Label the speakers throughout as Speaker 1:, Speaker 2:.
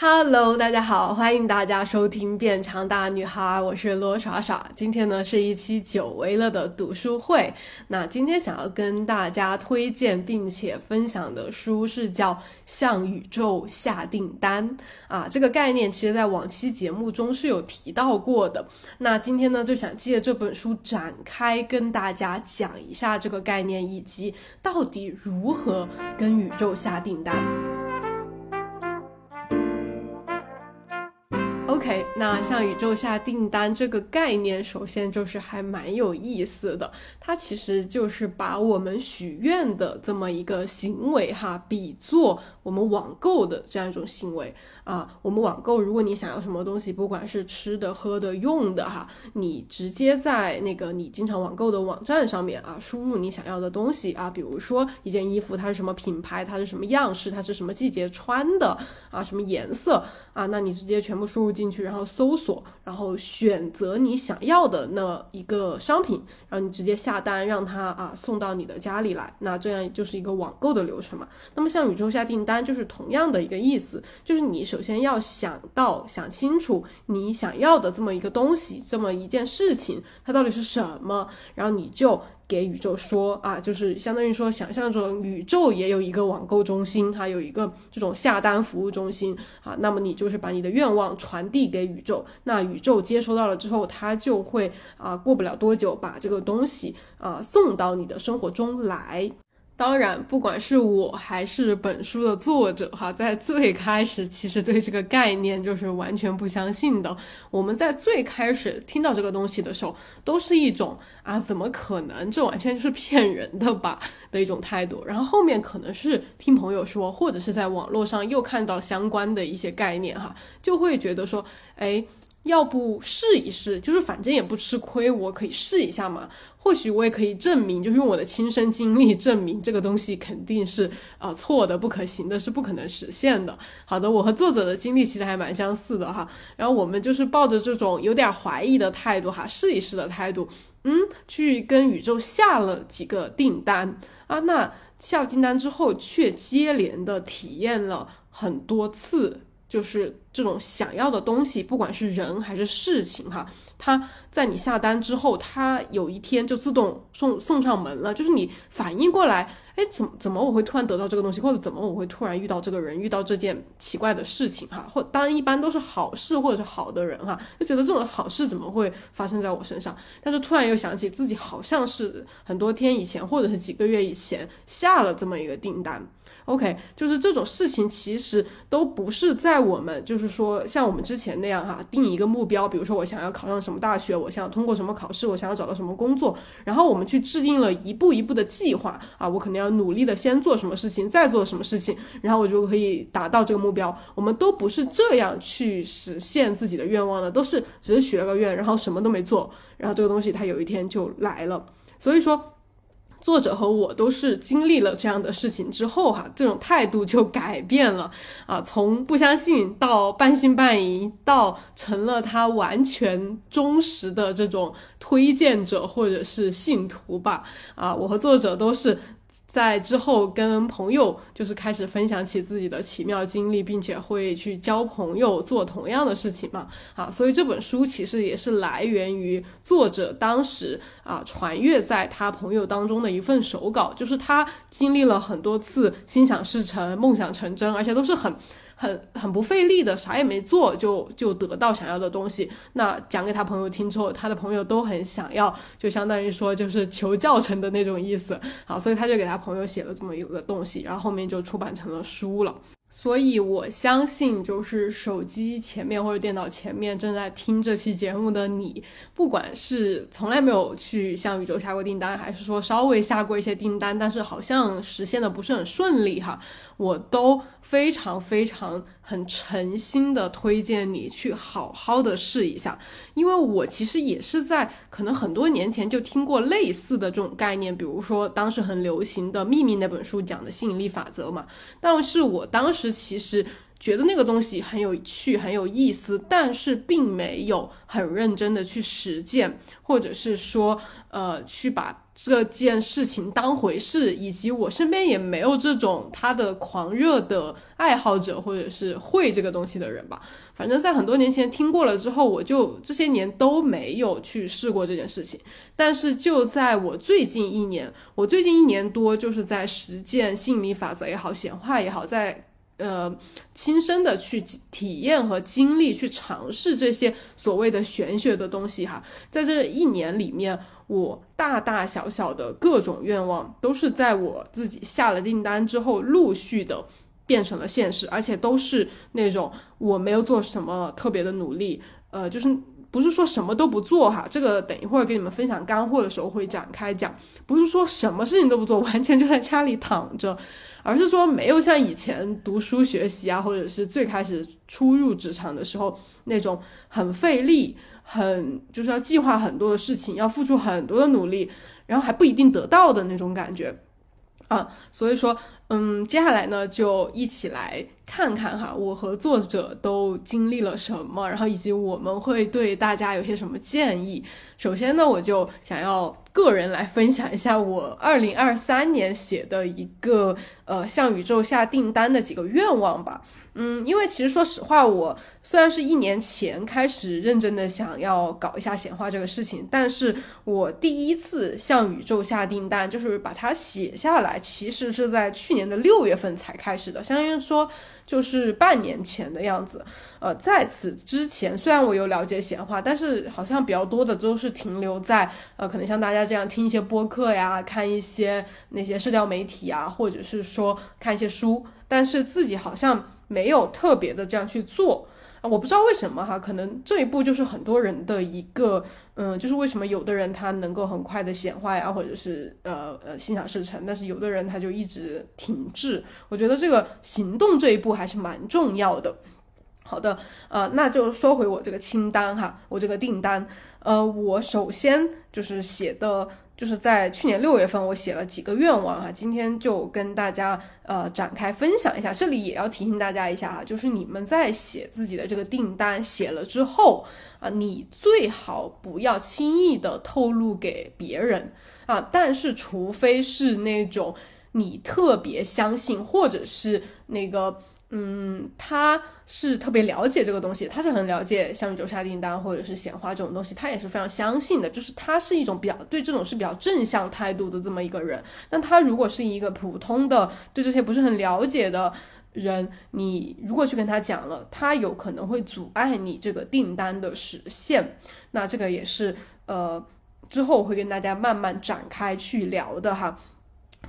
Speaker 1: Hello，大家好，欢迎大家收听《变强大女孩》，我是罗耍耍。今天呢是一期久违了的读书会。那今天想要跟大家推荐并且分享的书是叫《向宇宙下订单》啊。这个概念其实在往期节目中是有提到过的。那今天呢就想借这本书展开跟大家讲一下这个概念，以及到底如何跟宇宙下订单。OK，那向宇宙下订单这个概念，首先就是还蛮有意思的。它其实就是把我们许愿的这么一个行为哈，比作我们网购的这样一种行为啊。我们网购，如果你想要什么东西，不管是吃的、喝的、用的哈，你直接在那个你经常网购的网站上面啊，输入你想要的东西啊，比如说一件衣服，它是什么品牌，它是什么样式，它是什么季节穿的啊，什么颜色啊，那你直接全部输入进。进去，然后搜索，然后选择你想要的那一个商品，然后你直接下单，让它啊送到你的家里来。那这样就是一个网购的流程嘛。那么向宇宙下订单就是同样的一个意思，就是你首先要想到、想清楚你想要的这么一个东西，这么一件事情，它到底是什么，然后你就。给宇宙说啊，就是相当于说，想象中宇宙也有一个网购中心，还有一个这种下单服务中心啊。那么你就是把你的愿望传递给宇宙，那宇宙接收到了之后，它就会啊，过不了多久把这个东西啊送到你的生活中来。当然，不管是我还是本书的作者，哈，在最开始其实对这个概念就是完全不相信的。我们在最开始听到这个东西的时候，都是一种啊，怎么可能？这完全就是骗人的吧的一种态度。然后后面可能是听朋友说，或者是在网络上又看到相关的一些概念，哈，就会觉得说，哎。要不试一试，就是反正也不吃亏，我可以试一下嘛。或许我也可以证明，就用我的亲身经历证明这个东西肯定是啊错的、不可行的，是不可能实现的。好的，我和作者的经历其实还蛮相似的哈。然后我们就是抱着这种有点怀疑的态度哈，试一试的态度，嗯，去跟宇宙下了几个订单啊。那下了订单之后，却接连的体验了很多次。就是这种想要的东西，不管是人还是事情，哈，它在你下单之后，它有一天就自动送送上门了。就是你反应过来，哎，怎么怎么我会突然得到这个东西，或者怎么我会突然遇到这个人，遇到这件奇怪的事情，哈，或当然一般都是好事或者是好的人，哈，就觉得这种好事怎么会发生在我身上？但是突然又想起自己好像是很多天以前，或者是几个月以前下了这么一个订单。OK，就是这种事情其实都不是在我们，就是说像我们之前那样哈，定一个目标，比如说我想要考上什么大学，我想要通过什么考试，我想要找到什么工作，然后我们去制定了一步一步的计划啊，我肯定要努力的先做什么事情，再做什么事情，然后我就可以达到这个目标。我们都不是这样去实现自己的愿望的，都是只是许了个愿，然后什么都没做，然后这个东西它有一天就来了。所以说。作者和我都是经历了这样的事情之后，哈，这种态度就改变了啊，从不相信到半信半疑，到成了他完全忠实的这种推荐者或者是信徒吧。啊，我和作者都是。在之后跟朋友就是开始分享起自己的奇妙经历，并且会去交朋友做同样的事情嘛？啊，所以这本书其实也是来源于作者当时啊传阅在他朋友当中的一份手稿，就是他经历了很多次心想事成、梦想成真，而且都是很。很很不费力的，啥也没做就就得到想要的东西。那讲给他朋友听之后，他的朋友都很想要，就相当于说就是求教程的那种意思。好，所以他就给他朋友写了这么一个东西，然后后面就出版成了书了。所以我相信，就是手机前面或者电脑前面正在听这期节目的你，不管是从来没有去向宇宙下过订单，还是说稍微下过一些订单，但是好像实现的不是很顺利哈，我都非常非常。很诚心的推荐你去好好的试一下，因为我其实也是在可能很多年前就听过类似的这种概念，比如说当时很流行的《秘密》那本书讲的吸引力法则嘛，但是我当时其实。觉得那个东西很有趣、很有意思，但是并没有很认真的去实践，或者是说，呃，去把这件事情当回事，以及我身边也没有这种他的狂热的爱好者，或者是会这个东西的人吧。反正，在很多年前听过了之后，我就这些年都没有去试过这件事情。但是，就在我最近一年，我最近一年多就是在实践心理法则也好，显化也好，在。呃，亲身的去体验和经历，去尝试这些所谓的玄学的东西哈，在这一年里面，我大大小小的各种愿望，都是在我自己下了订单之后，陆续的变成了现实，而且都是那种我没有做什么特别的努力，呃，就是。不是说什么都不做哈，这个等一会儿给你们分享干货的时候会展开讲。不是说什么事情都不做，完全就在家里躺着，而是说没有像以前读书学习啊，或者是最开始初入职场的时候那种很费力、很就是要计划很多的事情，要付出很多的努力，然后还不一定得到的那种感觉啊。所以说，嗯，接下来呢，就一起来。看看哈，我和作者都经历了什么，然后以及我们会对大家有些什么建议。首先呢，我就想要个人来分享一下我二零二三年写的一个呃向宇宙下订单的几个愿望吧。嗯，因为其实说实话，我虽然是一年前开始认真的想要搞一下显化这个事情，但是我第一次向宇宙下订单，就是把它写下来，其实是在去年的六月份才开始的，相当于说。就是半年前的样子，呃，在此之前，虽然我有了解显化，但是好像比较多的都是停留在，呃，可能像大家这样听一些播客呀，看一些那些社交媒体啊，或者是说看一些书，但是自己好像没有特别的这样去做。啊，我不知道为什么哈，可能这一步就是很多人的一个，嗯，就是为什么有的人他能够很快的显化呀，或者是呃呃心想事成，但是有的人他就一直停滞。我觉得这个行动这一步还是蛮重要的。好的，呃，那就说回我这个清单哈，我这个订单，呃，我首先就是写的。就是在去年六月份，我写了几个愿望哈，今天就跟大家呃展开分享一下。这里也要提醒大家一下啊，就是你们在写自己的这个订单写了之后啊，你最好不要轻易的透露给别人啊。但是除非是那种你特别相信，或者是那个。嗯，他是特别了解这个东西，他是很了解像宇宙下订单或者是显化这种东西，他也是非常相信的。就是他是一种比较对这种是比较正向态度的这么一个人。那他如果是一个普通的对这些不是很了解的人，你如果去跟他讲了，他有可能会阻碍你这个订单的实现。那这个也是呃之后我会跟大家慢慢展开去聊的哈。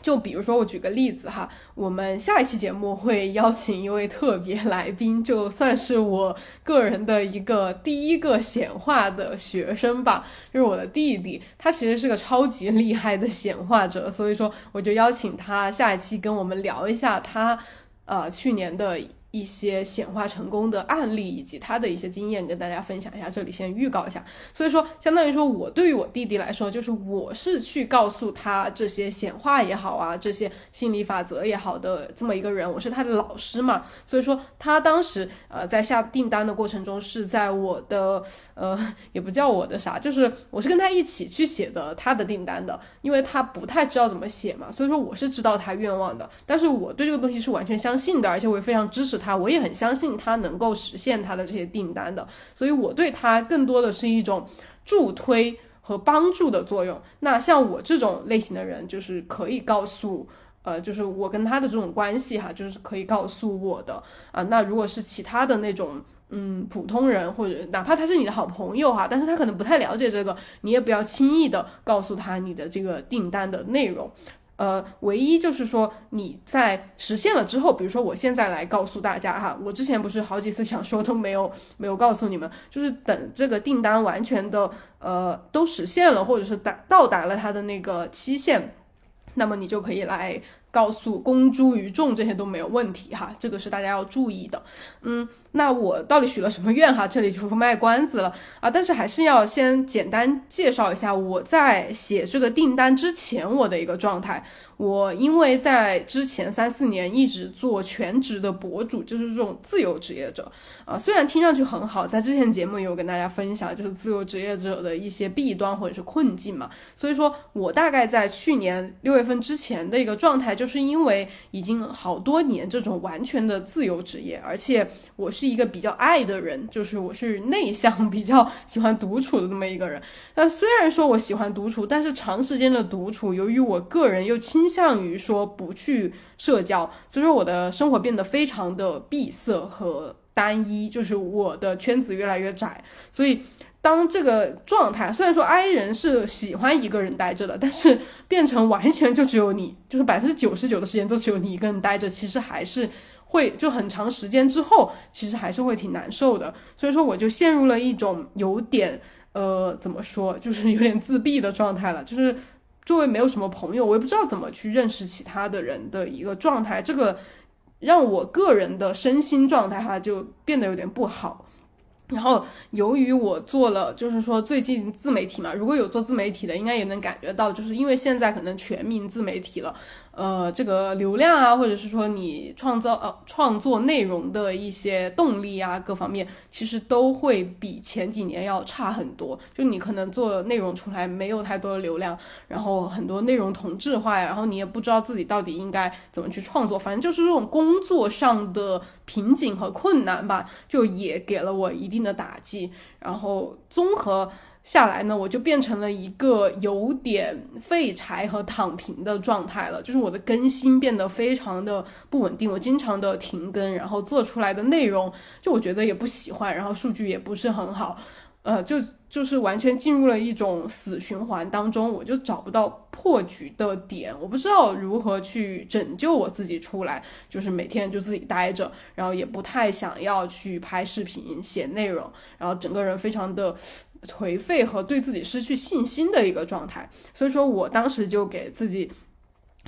Speaker 1: 就比如说，我举个例子哈，我们下一期节目会邀请一位特别来宾，就算是我个人的一个第一个显化的学生吧，就是我的弟弟，他其实是个超级厉害的显化者，所以说我就邀请他下一期跟我们聊一下他，呃，去年的。一些显化成功的案例以及他的一些经验跟大家分享一下，这里先预告一下。所以说，相当于说我对于我弟弟来说，就是我是去告诉他这些显化也好啊，这些心理法则也好的这么一个人，我是他的老师嘛。所以说，他当时呃在下订单的过程中，是在我的呃也不叫我的啥，就是我是跟他一起去写的他的订单的，因为他不太知道怎么写嘛，所以说我是知道他愿望的，但是我对这个东西是完全相信的，而且我也非常支持。他我也很相信他能够实现他的这些订单的，所以我对他更多的是一种助推和帮助的作用。那像我这种类型的人，就是可以告诉，呃，就是我跟他的这种关系哈，就是可以告诉我的啊。那如果是其他的那种，嗯，普通人或者哪怕他是你的好朋友哈，但是他可能不太了解这个，你也不要轻易的告诉他你的这个订单的内容。呃，唯一就是说你在实现了之后，比如说我现在来告诉大家哈，我之前不是好几次 想说都没有没有告诉你们，就是等这个订单完全的呃都实现了，或者是达到达了它的那个期限，那么你就可以来。告诉公诸于众，这些都没有问题哈，这个是大家要注意的。嗯，那我到底许了什么愿哈？这里就不卖关子了啊，但是还是要先简单介绍一下我在写这个订单之前我的一个状态。我因为在之前三四年一直做全职的博主，就是这种自由职业者啊，虽然听上去很好，在之前节目有跟大家分享，就是自由职业者的一些弊端或者是困境嘛。所以说我大概在去年六月份之前的一个状态，就是因为已经好多年这种完全的自由职业，而且我是一个比较爱的人，就是我是内向，比较喜欢独处的这么一个人。那虽然说我喜欢独处，但是长时间的独处，由于我个人又倾向于说不去社交，所以说我的生活变得非常的闭塞和单一，就是我的圈子越来越窄。所以当这个状态，虽然说 I 人是喜欢一个人待着的，但是变成完全就只有你，就是百分之九十九的时间都只有你一个人待着，其实还是会就很长时间之后，其实还是会挺难受的。所以说我就陷入了一种有点呃怎么说，就是有点自闭的状态了，就是。周围没有什么朋友，我也不知道怎么去认识其他的人的一个状态，这个让我个人的身心状态哈就变得有点不好。然后由于我做了，就是说最近自媒体嘛，如果有做自媒体的，应该也能感觉到，就是因为现在可能全民自媒体了。呃，这个流量啊，或者是说你创造呃创作内容的一些动力啊，各方面其实都会比前几年要差很多。就你可能做内容出来没有太多的流量，然后很多内容同质化呀，然后你也不知道自己到底应该怎么去创作，反正就是这种工作上的瓶颈和困难吧，就也给了我一定的打击。然后综合。下来呢，我就变成了一个有点废柴和躺平的状态了，就是我的更新变得非常的不稳定，我经常的停更，然后做出来的内容就我觉得也不喜欢，然后数据也不是很好，呃，就就是完全进入了一种死循环当中，我就找不到破局的点，我不知道如何去拯救我自己出来，就是每天就自己待着，然后也不太想要去拍视频、写内容，然后整个人非常的。颓废和对自己失去信心的一个状态，所以说我当时就给自己，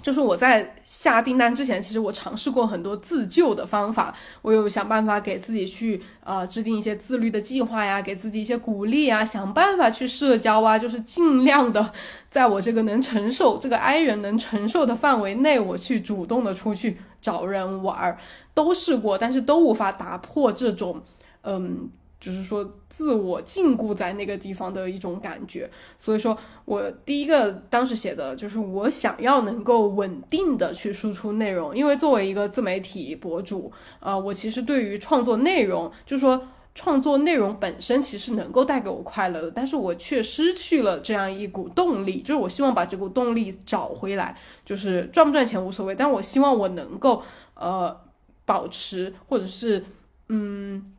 Speaker 1: 就是我在下订单之前，其实我尝试过很多自救的方法，我有想办法给自己去呃制定一些自律的计划呀，给自己一些鼓励啊，想办法去社交啊，就是尽量的在我这个能承受这个 I 人能承受的范围内，我去主动的出去找人玩儿，都试过，但是都无法打破这种嗯。就是说，自我禁锢在那个地方的一种感觉。所以说我第一个当时写的就是，我想要能够稳定的去输出内容，因为作为一个自媒体博主，啊，我其实对于创作内容，就是说创作内容本身其实能够带给我快乐的，但是我却失去了这样一股动力。就是我希望把这股动力找回来，就是赚不赚钱无所谓，但我希望我能够呃保持，或者是嗯。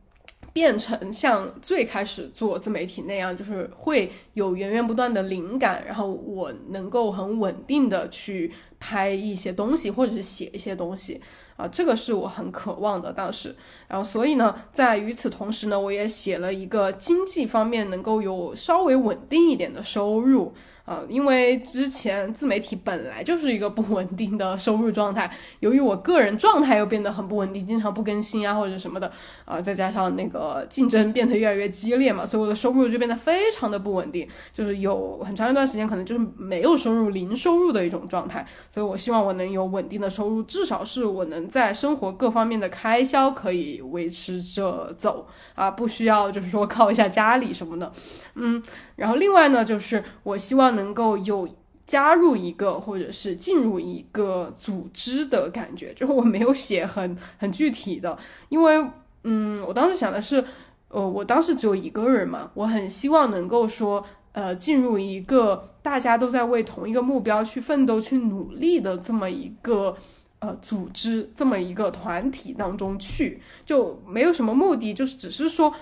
Speaker 1: 变成像最开始做自媒体那样，就是会有源源不断的灵感，然后我能够很稳定的去拍一些东西，或者是写一些东西啊，这个是我很渴望的当时。然后所以呢，在与此同时呢，我也写了一个经济方面能够有稍微稳定一点的收入。啊，因为之前自媒体本来就是一个不稳定的收入状态，由于我个人状态又变得很不稳定，经常不更新啊或者什么的，啊，再加上那个竞争变得越来越激烈嘛，所以我的收入就变得非常的不稳定，就是有很长一段时间可能就是没有收入、零收入的一种状态。所以我希望我能有稳定的收入，至少是我能在生活各方面的开销可以维持着走啊，不需要就是说靠一下家里什么的，嗯。然后另外呢，就是我希望能够有加入一个或者是进入一个组织的感觉，就是我没有写很很具体的，因为嗯，我当时想的是，呃，我当时只有一个人嘛，我很希望能够说，呃，进入一个大家都在为同一个目标去奋斗、去努力的这么一个呃组织、这么一个团体当中去，就没有什么目的，就是只是说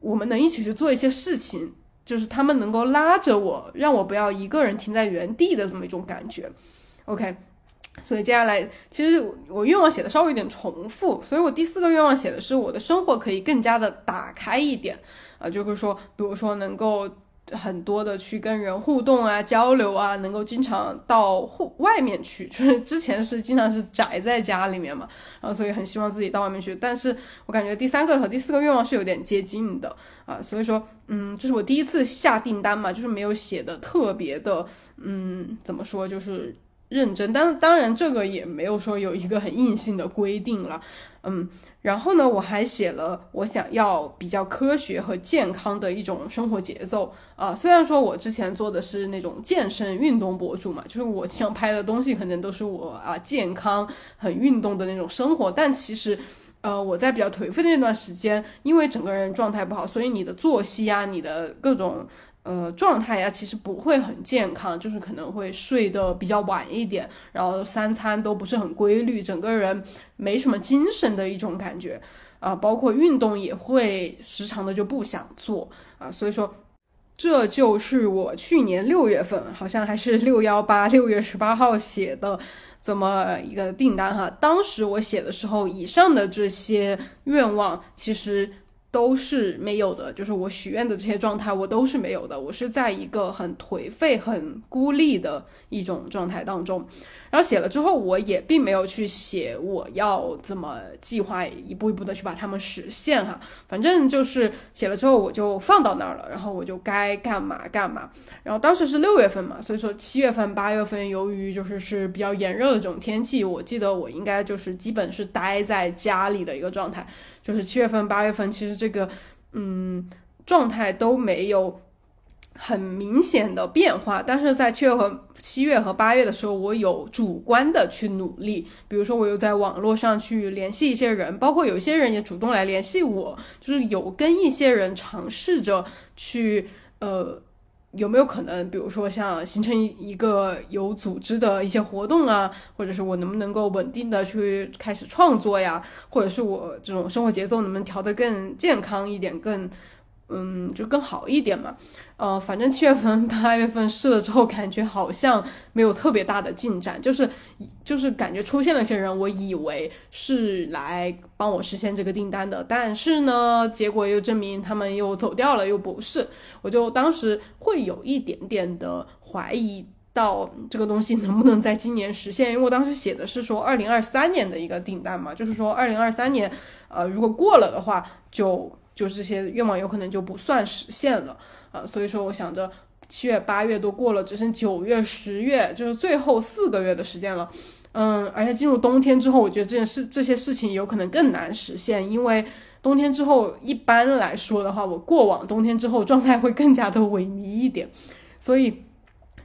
Speaker 1: 我们能一起去做一些事情。就是他们能够拉着我，让我不要一个人停在原地的这么一种感觉，OK。所以接下来，其实我愿望写的稍微有点重复，所以我第四个愿望写的是我的生活可以更加的打开一点啊，就是说，比如说能够。很多的去跟人互动啊、交流啊，能够经常到户外面去，就是之前是经常是宅在家里面嘛，然后所以很希望自己到外面去。但是我感觉第三个和第四个愿望是有点接近的啊，所以说，嗯，这是我第一次下订单嘛，就是没有写的特别的，嗯，怎么说，就是认真，但当然这个也没有说有一个很硬性的规定了，嗯，然后呢，我还写了我想要比较科学和健康的一种生活节奏啊。虽然说我之前做的是那种健身运动博主嘛，就是我经常拍的东西可能都是我啊健康很运动的那种生活，但其实，呃，我在比较颓废的那段时间，因为整个人状态不好，所以你的作息啊，你的各种。呃，状态呀，其实不会很健康，就是可能会睡得比较晚一点，然后三餐都不是很规律，整个人没什么精神的一种感觉啊，包括运动也会时常的就不想做啊，所以说这就是我去年六月份，好像还是 六幺八六月十八号写的这么一个订单哈，当时我写的时候，以上的这些愿望其实。都是没有的，就是我许愿的这些状态，我都是没有的。我是在一个很颓废、很孤立的一种状态当中。然后写了之后，我也并没有去写我要怎么计划一步一步的去把它们实现哈。反正就是写了之后，我就放到那儿了，然后我就该干嘛干嘛。然后当时是六月份嘛，所以说七月份、八月份，由于就是是比较炎热的这种天气，我记得我应该就是基本是待在家里的一个状态。就是七月份、八月份，其实这个嗯状态都没有很明显的变化。但是在七月和七月和八月的时候，我有主观的去努力，比如说我又在网络上去联系一些人，包括有一些人也主动来联系我，就是有跟一些人尝试着去呃。有没有可能，比如说像形成一个有组织的一些活动啊，或者是我能不能够稳定的去开始创作呀，或者是我这种生活节奏能不能调得更健康一点，更。嗯，就更好一点嘛。呃，反正七月份、八月份试了之后，感觉好像没有特别大的进展，就是就是感觉出现了些人，我以为是来帮我实现这个订单的，但是呢，结果又证明他们又走掉了，又不是。我就当时会有一点点的怀疑到这个东西能不能在今年实现，因为我当时写的是说二零二三年的一个订单嘛，就是说二零二三年，呃，如果过了的话就。就是这些愿望有可能就不算实现了啊，所以说我想着七月八月都过了，只剩九月十月，就是最后四个月的时间了，嗯，而且进入冬天之后，我觉得这件事这些事情有可能更难实现，因为冬天之后一般来说的话，我过往冬天之后状态会更加的萎靡一点，所以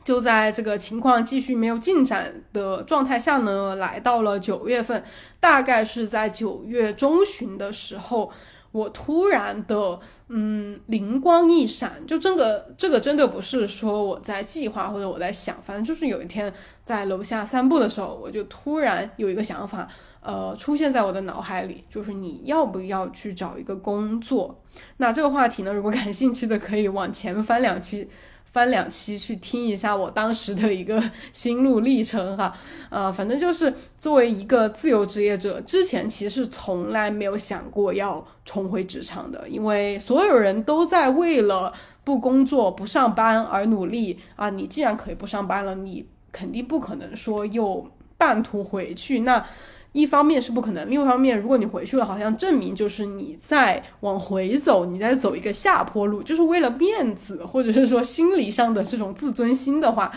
Speaker 1: 就在这个情况继续没有进展的状态下呢，来到了九月份，大概是在九月中旬的时候。我突然的，嗯，灵光一闪，就这个这个真的不是说我在计划或者我在想，反正就是有一天在楼下散步的时候，我就突然有一个想法，呃，出现在我的脑海里，就是你要不要去找一个工作？那这个话题呢，如果感兴趣的可以往前翻两期。翻两期去听一下我当时的一个心路历程哈，呃，反正就是作为一个自由职业者，之前其实从来没有想过要重回职场的，因为所有人都在为了不工作、不上班而努力啊。你既然可以不上班了，你肯定不可能说又半途回去那。一方面是不可能，另一方面，如果你回去了，好像证明就是你在往回走，你在走一个下坡路，就是为了面子，或者是说心理上的这种自尊心的话，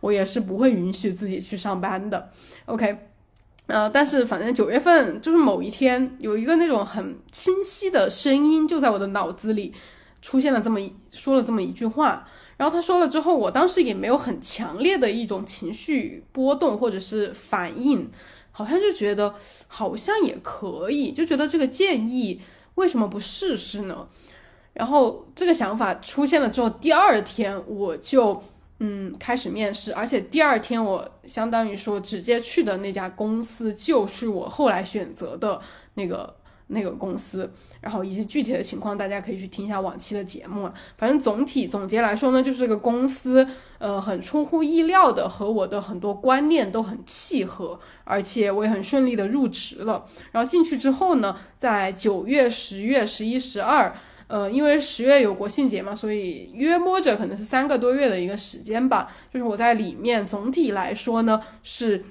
Speaker 1: 我也是不会允许自己去上班的。OK，呃，但是反正九月份就是某一天，有一个那种很清晰的声音就在我的脑子里出现了这么一说了这么一句话，然后他说了之后，我当时也没有很强烈的一种情绪波动或者是反应。好像就觉得好像也可以，就觉得这个建议为什么不试试呢？然后这个想法出现了之后，第二天我就嗯开始面试，而且第二天我相当于说直接去的那家公司就是我后来选择的那个。那个公司，然后以及具体的情况，大家可以去听一下往期的节目。反正总体总结来说呢，就是这个公司，呃，很出乎意料的和我的很多观念都很契合，而且我也很顺利的入职了。然后进去之后呢，在九月、十月、十一、十二，呃，因为十月有国庆节嘛，所以约摸着可能是三个多月的一个时间吧。就是我在里面总体来说呢是。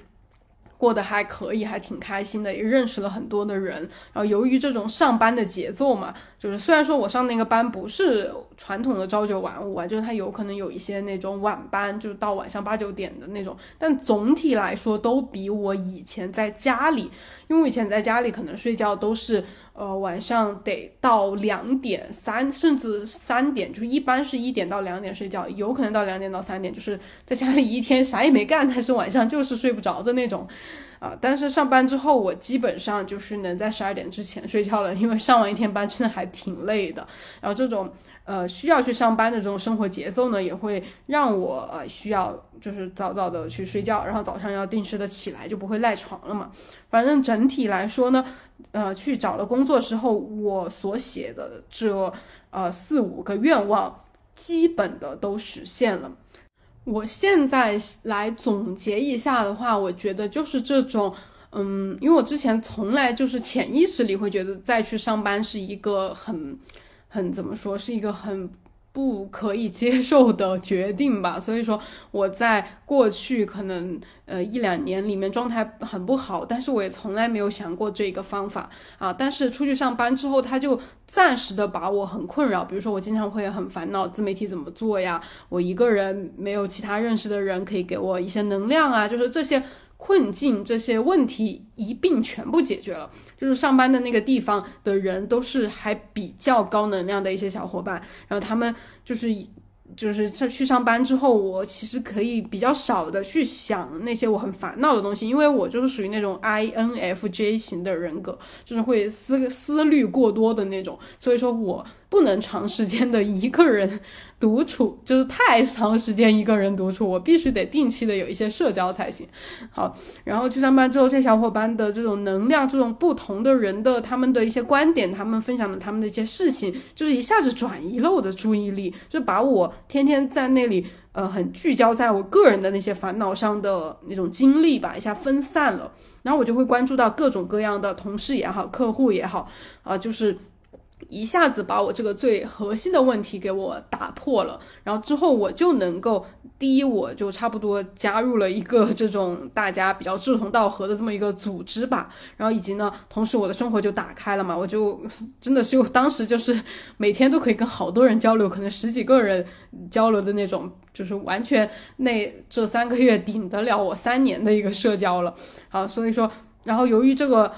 Speaker 1: 过得还可以，还挺开心的，也认识了很多的人。然后由于这种上班的节奏嘛，就是虽然说我上那个班不是传统的朝九晚五啊，就是他有可能有一些那种晚班，就是到晚上八九点的那种，但总体来说都比我以前在家里，因为我以前在家里可能睡觉都是。呃，晚上得到两点、三甚至三点，就是一般是一点到两点睡觉，有可能到两点到三点，就是在家里一天啥也没干，但是晚上就是睡不着的那种，啊！但是上班之后，我基本上就是能在十二点之前睡觉了，因为上完一天班真的还挺累的。然后这种呃需要去上班的这种生活节奏呢，也会让我呃需要就是早早的去睡觉，然后早上要定时的起来，就不会赖床了嘛。反正整体来说呢。呃，去找了工作之后，我所写的这呃四五个愿望，基本的都实现了。我现在来总结一下的话，我觉得就是这种，嗯，因为我之前从来就是潜意识里会觉得再去上班是一个很很怎么说，是一个很。不可以接受的决定吧，所以说我在过去可能呃一两年里面状态很不好，但是我也从来没有想过这个方法啊。但是出去上班之后，他就暂时的把我很困扰，比如说我经常会很烦恼自媒体怎么做呀，我一个人没有其他认识的人可以给我一些能量啊，就是这些。困境这些问题一并全部解决了，就是上班的那个地方的人都是还比较高能量的一些小伙伴，然后他们就是。就是去去上班之后，我其实可以比较少的去想那些我很烦恼的东西，因为我就是属于那种 INFJ 型的人格，就是会思思虑过多的那种，所以说我不能长时间的一个人独处，就是太长时间一个人独处，我必须得定期的有一些社交才行。好，然后去上班之后，这小伙伴的这种能量，这种不同的人的他们的一些观点，他们分享的他们的一些事情，就是一下子转移了我的注意力，就把我。天天在那里，呃，很聚焦在我个人的那些烦恼上的那种精力吧，一下分散了，然后我就会关注到各种各样的同事也好，客户也好，啊，就是。一下子把我这个最核心的问题给我打破了，然后之后我就能够，第一，我就差不多加入了一个这种大家比较志同道合的这么一个组织吧，然后以及呢，同时我的生活就打开了嘛，我就真的是当时就是每天都可以跟好多人交流，可能十几个人交流的那种，就是完全那这三个月顶得了我三年的一个社交了，好，所以说，然后由于这个。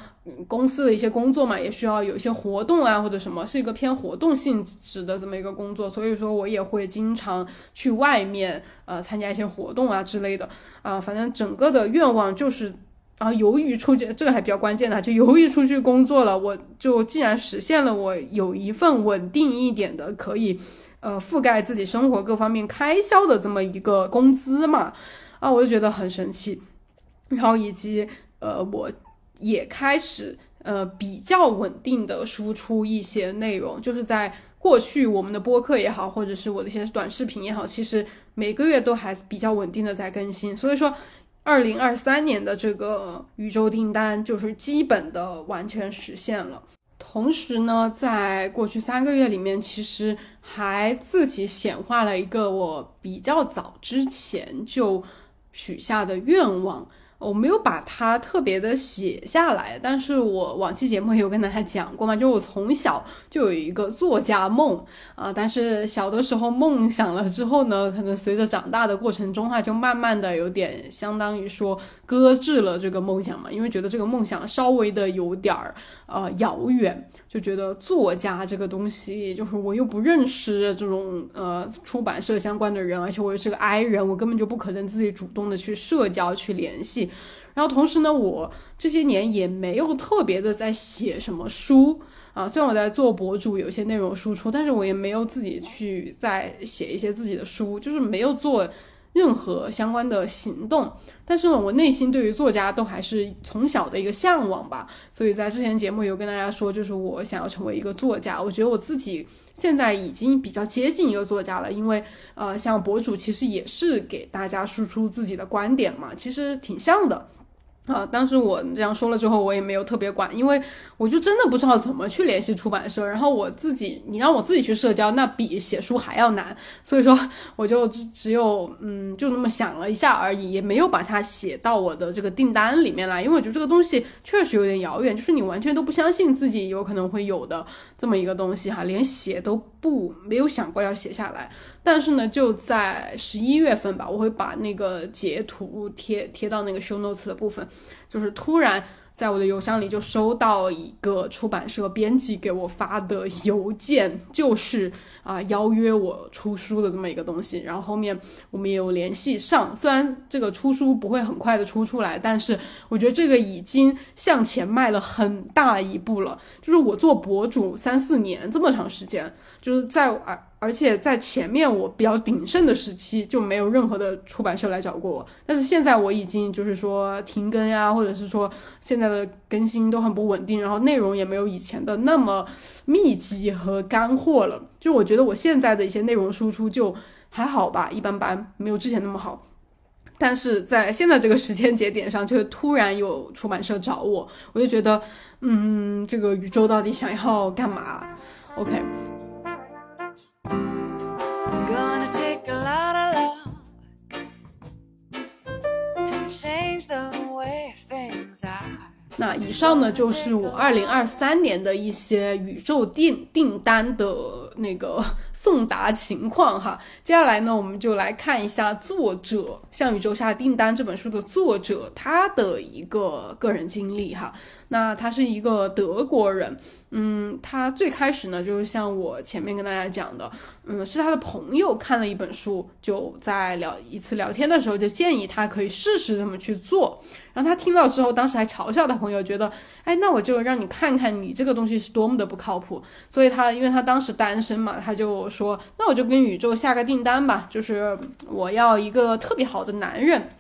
Speaker 1: 公司的一些工作嘛，也需要有一些活动啊，或者什么，是一个偏活动性质的这么一个工作，所以说我也会经常去外面呃参加一些活动啊之类的啊，反正整个的愿望就是，然后由于出去这个还比较关键的，就由于出去工作了，我就既然实现了我有一份稳定一点的可以呃覆盖自己生活各方面开销的这么一个工资嘛，啊，我就觉得很神奇，然后以及呃我。也开始呃比较稳定的输出一些内容，就是在过去我们的播客也好，或者是我的一些短视频也好，其实每个月都还比较稳定的在更新。所以说，二零二三年的这个宇宙订单就是基本的完全实现了。同时呢，在过去三个月里面，其实还自己显化了一个我比较早之前就许下的愿望。我没有把它特别的写下来，但是我往期节目也有跟大家讲过嘛，就我从小就有一个作家梦啊，但是小的时候梦想了之后呢，可能随着长大的过程中哈，就慢慢的有点相当于说搁置了这个梦想嘛，因为觉得这个梦想稍微的有点儿呃遥远，就觉得作家这个东西，就是我又不认识这种呃出版社相关的人，而且我又是个 I 人，我根本就不可能自己主动的去社交去联系。然后同时呢，我这些年也没有特别的在写什么书啊。虽然我在做博主，有些内容输出，但是我也没有自己去再写一些自己的书，就是没有做任何相关的行动。但是呢，我内心对于作家都还是从小的一个向往吧。所以在之前节目有跟大家说，就是我想要成为一个作家。我觉得我自己现在已经比较接近一个作家了，因为呃，像博主其实也是给大家输出自己的观点嘛，其实挺像的。啊，当时我这样说了之后，我也没有特别管，因为我就真的不知道怎么去联系出版社。然后我自己，你让我自己去社交，那比写书还要难。所以说，我就只只有嗯，就那么想了一下而已，也没有把它写到我的这个订单里面来，因为我觉得这个东西确实有点遥远，就是你完全都不相信自己有可能会有的这么一个东西哈，连写都不没有想过要写下来。但是呢，就在十一月份吧，我会把那个截图贴贴到那个 show notes 的部分。就是突然在我的邮箱里就收到一个出版社编辑给我发的邮件，就是啊邀约我出书的这么一个东西。然后后面我们也有联系上，虽然这个出书不会很快的出出来，但是我觉得这个已经向前迈了很大一步了。就是我做博主三四年这么长时间，就是在啊。而且在前面我比较鼎盛的时期就没有任何的出版社来找过我，但是现在我已经就是说停更呀，或者是说现在的更新都很不稳定，然后内容也没有以前的那么密集和干货了。就我觉得我现在的一些内容输出就还好吧，一般般，没有之前那么好。但是在现在这个时间节点上，就突然有出版社找我，我就觉得，嗯，这个宇宙到底想要干嘛？OK。It's gonna take a lot of love to change the way things are. 那以上呢，就是我二零二三年的一些宇宙订订单的那个送达情况哈。接下来呢，我们就来看一下作者《向宇宙下订单》这本书的作者他的一个个人经历哈。那他是一个德国人，嗯，他最开始呢，就是像我前面跟大家讲的，嗯，是他的朋友看了一本书，就在聊一次聊天的时候，就建议他可以试试这么去做。然后他听到之后，当时还嘲笑他朋友，觉得，哎，那我就让你看看你这个东西是多么的不靠谱。所以他，因为他当时单身嘛，他就说，那我就跟宇宙下个订单吧，就是我要一个特别好的男人。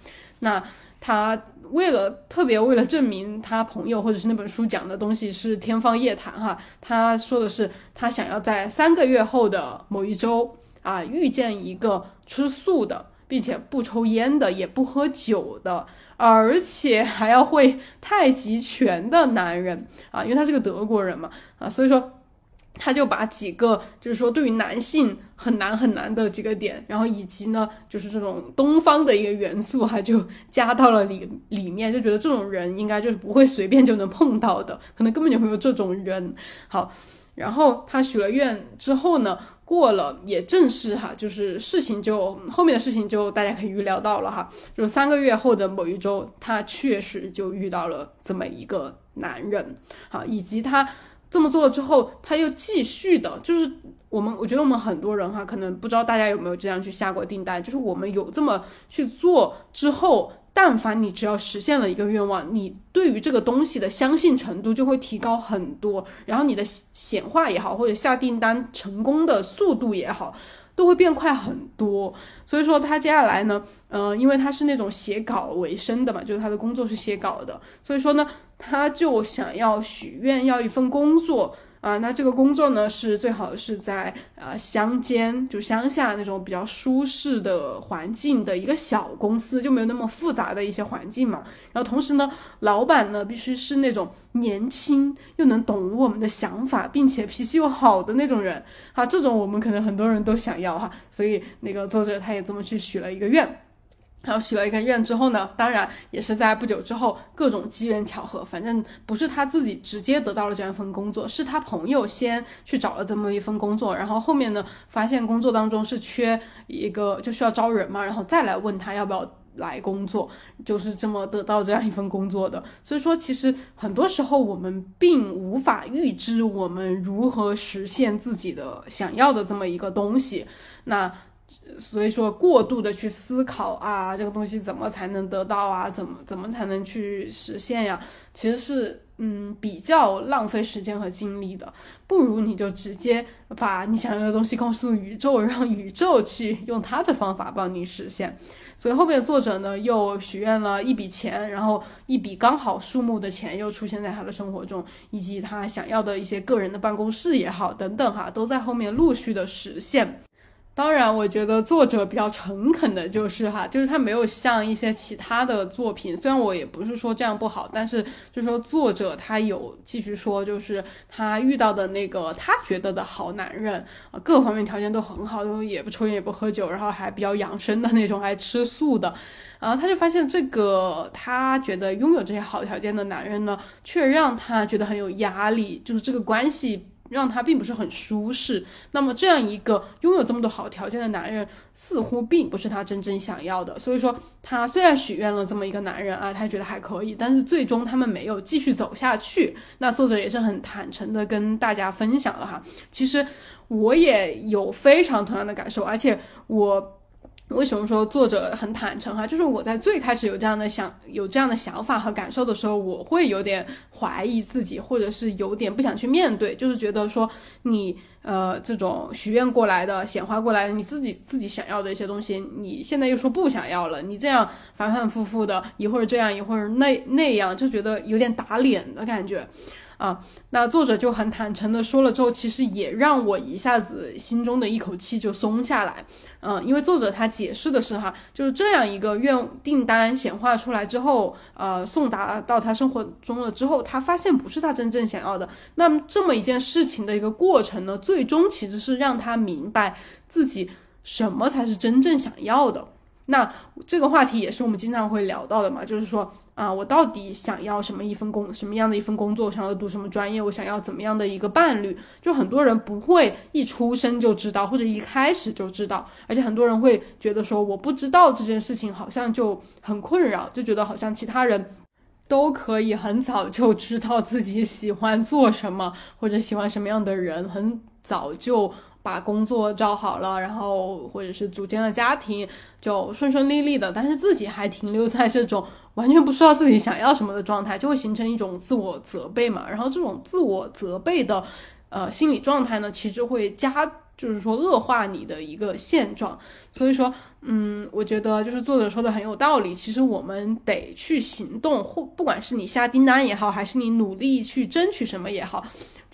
Speaker 1: 那他为了特别为了证明他朋友或者是那本书讲的东西是天方夜谭哈，他说的是他想要在三个月后的某一周啊遇见一个吃素的，并且不抽烟的，也不喝酒的。而且还要会太极拳的男人啊，因为他是个德国人嘛啊，所以说他就把几个就是说对于男性很难很难的几个点，然后以及呢就是这种东方的一个元素哈，就加到了里里面，就觉得这种人应该就是不会随便就能碰到的，可能根本就没有这种人。好，然后他许了愿之后呢。过了也正是哈，就是事情就后面的事情就大家可以预料到了哈，就三个月后的某一周，他确实就遇到了这么一个男人，好，以及他这么做了之后，他又继续的，就是我们我觉得我们很多人哈，可能不知道大家有没有这样去下过订单，就是我们有这么去做之后。但凡你只要实现了一个愿望，你对于这个东西的相信程度就会提高很多，然后你的显化也好，或者下订单成功的速度也好，都会变快很多。所以说他接下来呢，嗯，因为他是那种写稿为生的嘛，就是他的工作是写稿的，所以说呢，他就想要许愿要一份工作。啊，那这个工作呢，是最好是在呃乡间，就乡下那种比较舒适的环境的一个小公司，就没有那么复杂的一些环境嘛。然后同时呢，老板呢必须是那种年轻又能懂我们的想法，并且脾气又好的那种人。哈，这种我们可能很多人都想要哈，所以那个作者他也这么去许了一个愿。然后许了一个愿之后呢，当然也是在不久之后，各种机缘巧合，反正不是他自己直接得到了这样一份工作，是他朋友先去找了这么一份工作，然后后面呢发现工作当中是缺一个，就需要招人嘛，然后再来问他要不要来工作，就是这么得到这样一份工作的。所以说，其实很多时候我们并无法预知我们如何实现自己的想要的这么一个东西，那。所以说，过度的去思考啊，这个东西怎么才能得到啊？怎么怎么才能去实现呀？其实是嗯比较浪费时间和精力的。不如你就直接把你想要的东西告诉宇宙，让宇宙去用它的方法帮你实现。所以后面作者呢，又许愿了一笔钱，然后一笔刚好数目的钱又出现在他的生活中，以及他想要的一些个人的办公室也好等等哈，都在后面陆续的实现。当然，我觉得作者比较诚恳的就是哈，就是他没有像一些其他的作品，虽然我也不是说这样不好，但是就是说作者他有继续说，就是他遇到的那个他觉得的好男人啊，各方面条件都很好，都也不抽烟也不喝酒，然后还比较养生的那种，还吃素的，然后他就发现这个他觉得拥有这些好条件的男人呢，却让他觉得很有压力，就是这个关系。让他并不是很舒适。那么，这样一个拥有这么多好条件的男人，似乎并不是他真正想要的。所以说，他虽然许愿了这么一个男人啊，他觉得还可以，但是最终他们没有继续走下去。那作者也是很坦诚的跟大家分享了哈。其实我也有非常同样的感受，而且我。为什么说作者很坦诚哈？就是我在最开始有这样的想有这样的想法和感受的时候，我会有点怀疑自己，或者是有点不想去面对，就是觉得说你呃这种许愿过来的、显化过来的，你自己自己想要的一些东西，你现在又说不想要了，你这样反反复复的，一会儿这样一会儿那那样，就觉得有点打脸的感觉。啊，那作者就很坦诚的说了之后，其实也让我一下子心中的一口气就松下来。嗯，因为作者他解释的是哈，就是这样一个愿订单显化出来之后，呃，送达到他生活中了之后，他发现不是他真正想要的。那么这么一件事情的一个过程呢，最终其实是让他明白自己什么才是真正想要的。那这个话题也是我们经常会聊到的嘛，就是说啊，我到底想要什么一份工，什么样的一份工作，我想要读什么专业，我想要怎么样的一个伴侣，就很多人不会一出生就知道，或者一开始就知道，而且很多人会觉得说，我不知道这件事情好像就很困扰，就觉得好像其他人都可以很早就知道自己喜欢做什么，或者喜欢什么样的人，很早就。把工作找好了，然后或者是组建了家庭，就顺顺利利的。但是自己还停留在这种完全不知道自己想要什么的状态，就会形成一种自我责备嘛。然后这种自我责备的，呃，心理状态呢，其实会加，就是说恶化你的一个现状。所以说，嗯，我觉得就是作者说的很有道理。其实我们得去行动，或不管是你下订单也好，还是你努力去争取什么也好。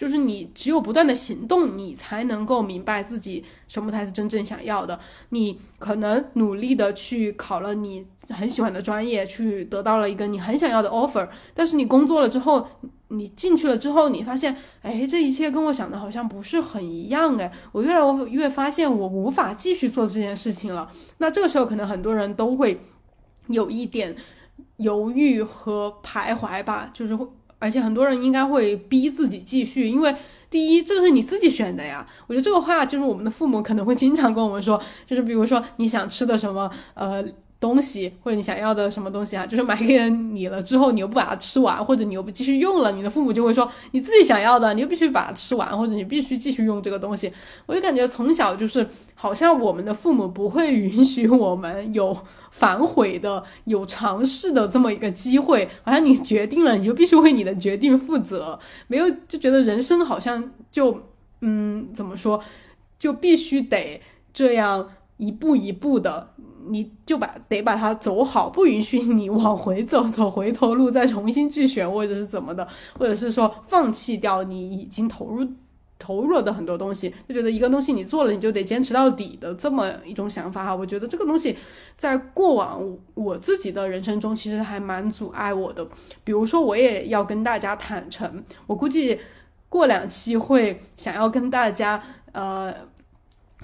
Speaker 1: 就是你只有不断的行动，你才能够明白自己什么才是真正想要的。你可能努力的去考了你很喜欢的专业，去得到了一个你很想要的 offer，但是你工作了之后，你进去了之后，你发现，哎，这一切跟我想的好像不是很一样，哎，我越来越发现我无法继续做这件事情了。那这个时候，可能很多人都会有一点犹豫和徘徊吧，就是会。而且很多人应该会逼自己继续，因为第一，这个是你自己选的呀。我觉得这个话就是我们的父母可能会经常跟我们说，就是比如说你想吃的什么，呃。东西或者你想要的什么东西啊，就是买给你了之后，你又不把它吃完，或者你又不继续用了，你的父母就会说你自己想要的，你又必须把它吃完，或者你必须继续用这个东西。我就感觉从小就是好像我们的父母不会允许我们有反悔的、有尝试的这么一个机会，好像你决定了，你就必须为你的决定负责，没有就觉得人生好像就嗯怎么说，就必须得这样一步一步的。你就把得把它走好，不允许你往回走，走回头路再重新去选，或者是怎么的，或者是说放弃掉你已经投入投入了的很多东西，就觉得一个东西你做了你就得坚持到底的这么一种想法哈。我觉得这个东西在过往我自己的人生中其实还蛮阻碍我的。比如说，我也要跟大家坦诚，我估计过两期会想要跟大家呃。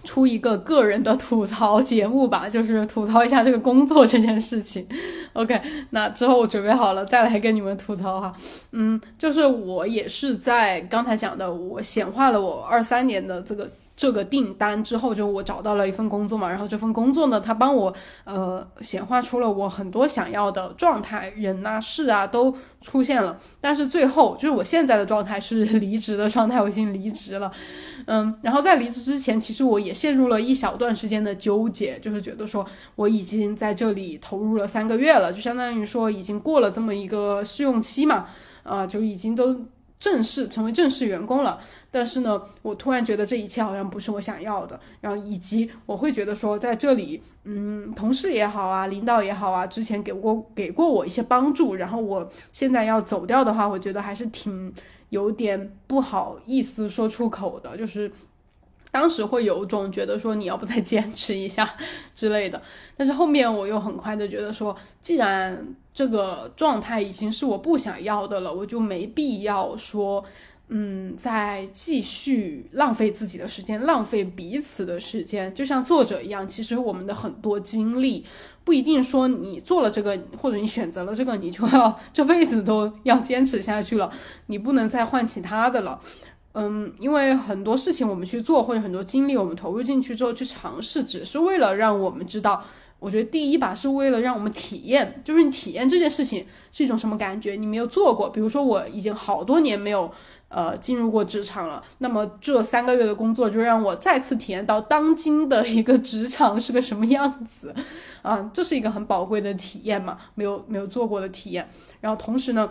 Speaker 1: 出一个个人的吐槽节目吧，就是吐槽一下这个工作这件事情。OK，那之后我准备好了再来跟你们吐槽哈。嗯，就是我也是在刚才讲的，我显化了我二三年的这个。这个订单之后，就我找到了一份工作嘛，然后这份工作呢，它帮我呃显化出了我很多想要的状态，人啊事啊都出现了。但是最后就是我现在的状态是 离职的状态，我已经离职了，嗯，然后在离职之前，其实我也陷入了一小段时间的纠结，就是觉得说我已经在这里投入了三个月了，就相当于说已经过了这么一个试用期嘛，啊，就已经都。正式成为正式员工了，但是呢，我突然觉得这一切好像不是我想要的，然后以及我会觉得说，在这里，嗯，同事也好啊，领导也好啊，之前给过给过我一些帮助，然后我现在要走掉的话，我觉得还是挺有点不好意思说出口的，就是当时会有种觉得说你要不再坚持一下之类的，但是后面我又很快的觉得说，既然这个状态已经是我不想要的了，我就没必要说，嗯，再继续浪费自己的时间，浪费彼此的时间。就像作者一样，其实我们的很多精力不一定说你做了这个或者你选择了这个，你就要这辈子都要坚持下去了，你不能再换其他的了。嗯，因为很多事情我们去做，或者很多精力我们投入进去之后去尝试，只是为了让我们知道。我觉得第一把是为了让我们体验，就是你体验这件事情是一种什么感觉，你没有做过。比如说我已经好多年没有呃进入过职场了，那么这三个月的工作就让我再次体验到当今的一个职场是个什么样子 啊，这是一个很宝贵的体验嘛，没有没有做过的体验。然后同时呢。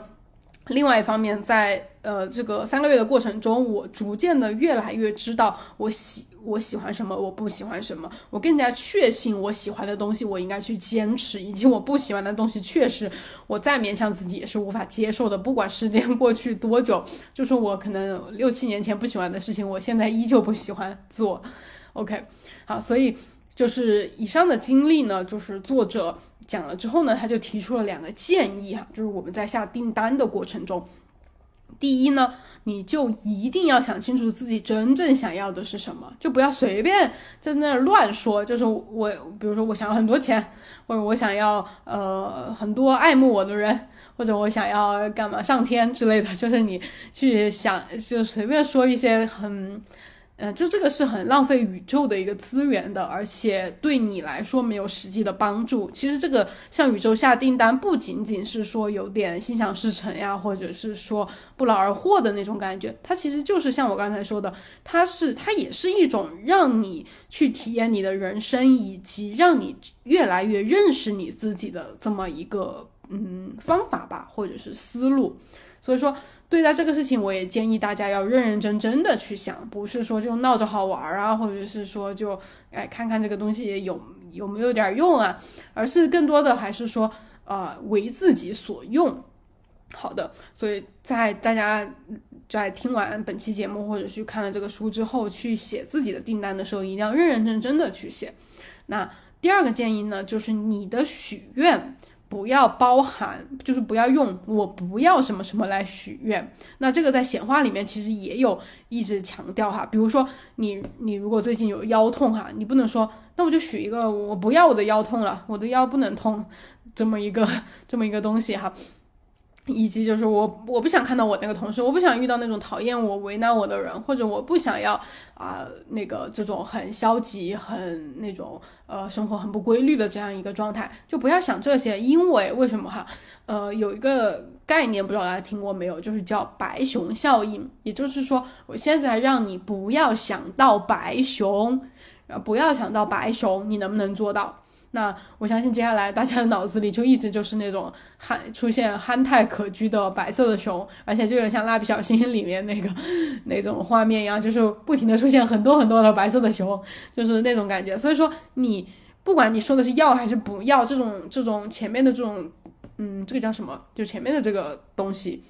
Speaker 1: 另外一方面，在呃这个三个月的过程中，我逐渐的越来越知道我喜我喜欢什么，我不喜欢什么，我更加确信我喜欢的东西我应该去坚持，以及我不喜欢的东西确实我再勉强自己也是无法接受的。不管时间过去多久，就是我可能 六七年前不喜欢的事情，我现在依旧不喜欢做。OK，好，所以就是以上的经历呢，就是作者。讲了之后呢，他就提出了两个建议哈，就是我们在下订单的过程中，第一呢，你就一定要想清楚自己真正想要的是什么，就不要随便在那乱说。就是我，比如说我想要很多钱，或者我想要呃很多爱慕我的人，或者我想要干嘛上天之类的，就是你去想，就随便说一些很。嗯，就这个是很浪费宇宙的一个资源的，而且对你来说没有实际的帮助。其实这个向宇宙下订单，不仅仅是说有点心想事成呀，或者是说不劳而获的那种感觉，它其实就是像我刚才说的，它是它也是一种让你去体验你的人生，以及让你越来越认识你自己的这么一个嗯方法吧，或者是思路。所以说。对待这个事情，我也建议大家要认认真真的去想，不是说就闹着好玩啊，或者是说就哎看看这个东西有有没有点用啊，而是更多的还是说啊为自己所用。好的，所以在大家在听完本期节目或者去看了这个书之后，去写自己的订单的时候，一定要认认真真的去写。那第二个建议呢，就是你的许愿。不要包含，就是不要用我不要什么什么来许愿。那这个在显化里面其实也有一直强调哈，比如说你你如果最近有腰痛哈，你不能说那我就许一个我不要我的腰痛了，我的腰不能痛这么一个这么一个东西哈。以及就是我我不想看到我那个同事，我不想遇到那种讨厌我、为难我的人，或者我不想要啊那个这种很消极、很那种呃生活很不规律的这样一个状态，就不要想这些，因为为什么哈？呃，有一个概念不知道大家听过没有，就是叫白熊效应，也就是说，我现在让你不要想到白熊，不要想到白熊，你能不能做到？那我相信接下来大家的脑子里就一直就是那种憨出现憨态可掬的白色的熊，而且就有点像蜡笔小新里面那个那种画面一样，就是不停的出现很多很多的白色的熊，就是那种感觉。所以说你不管你说的是要还是不要，这种这种前面的这种嗯，这个叫什么？就前面的这个东西。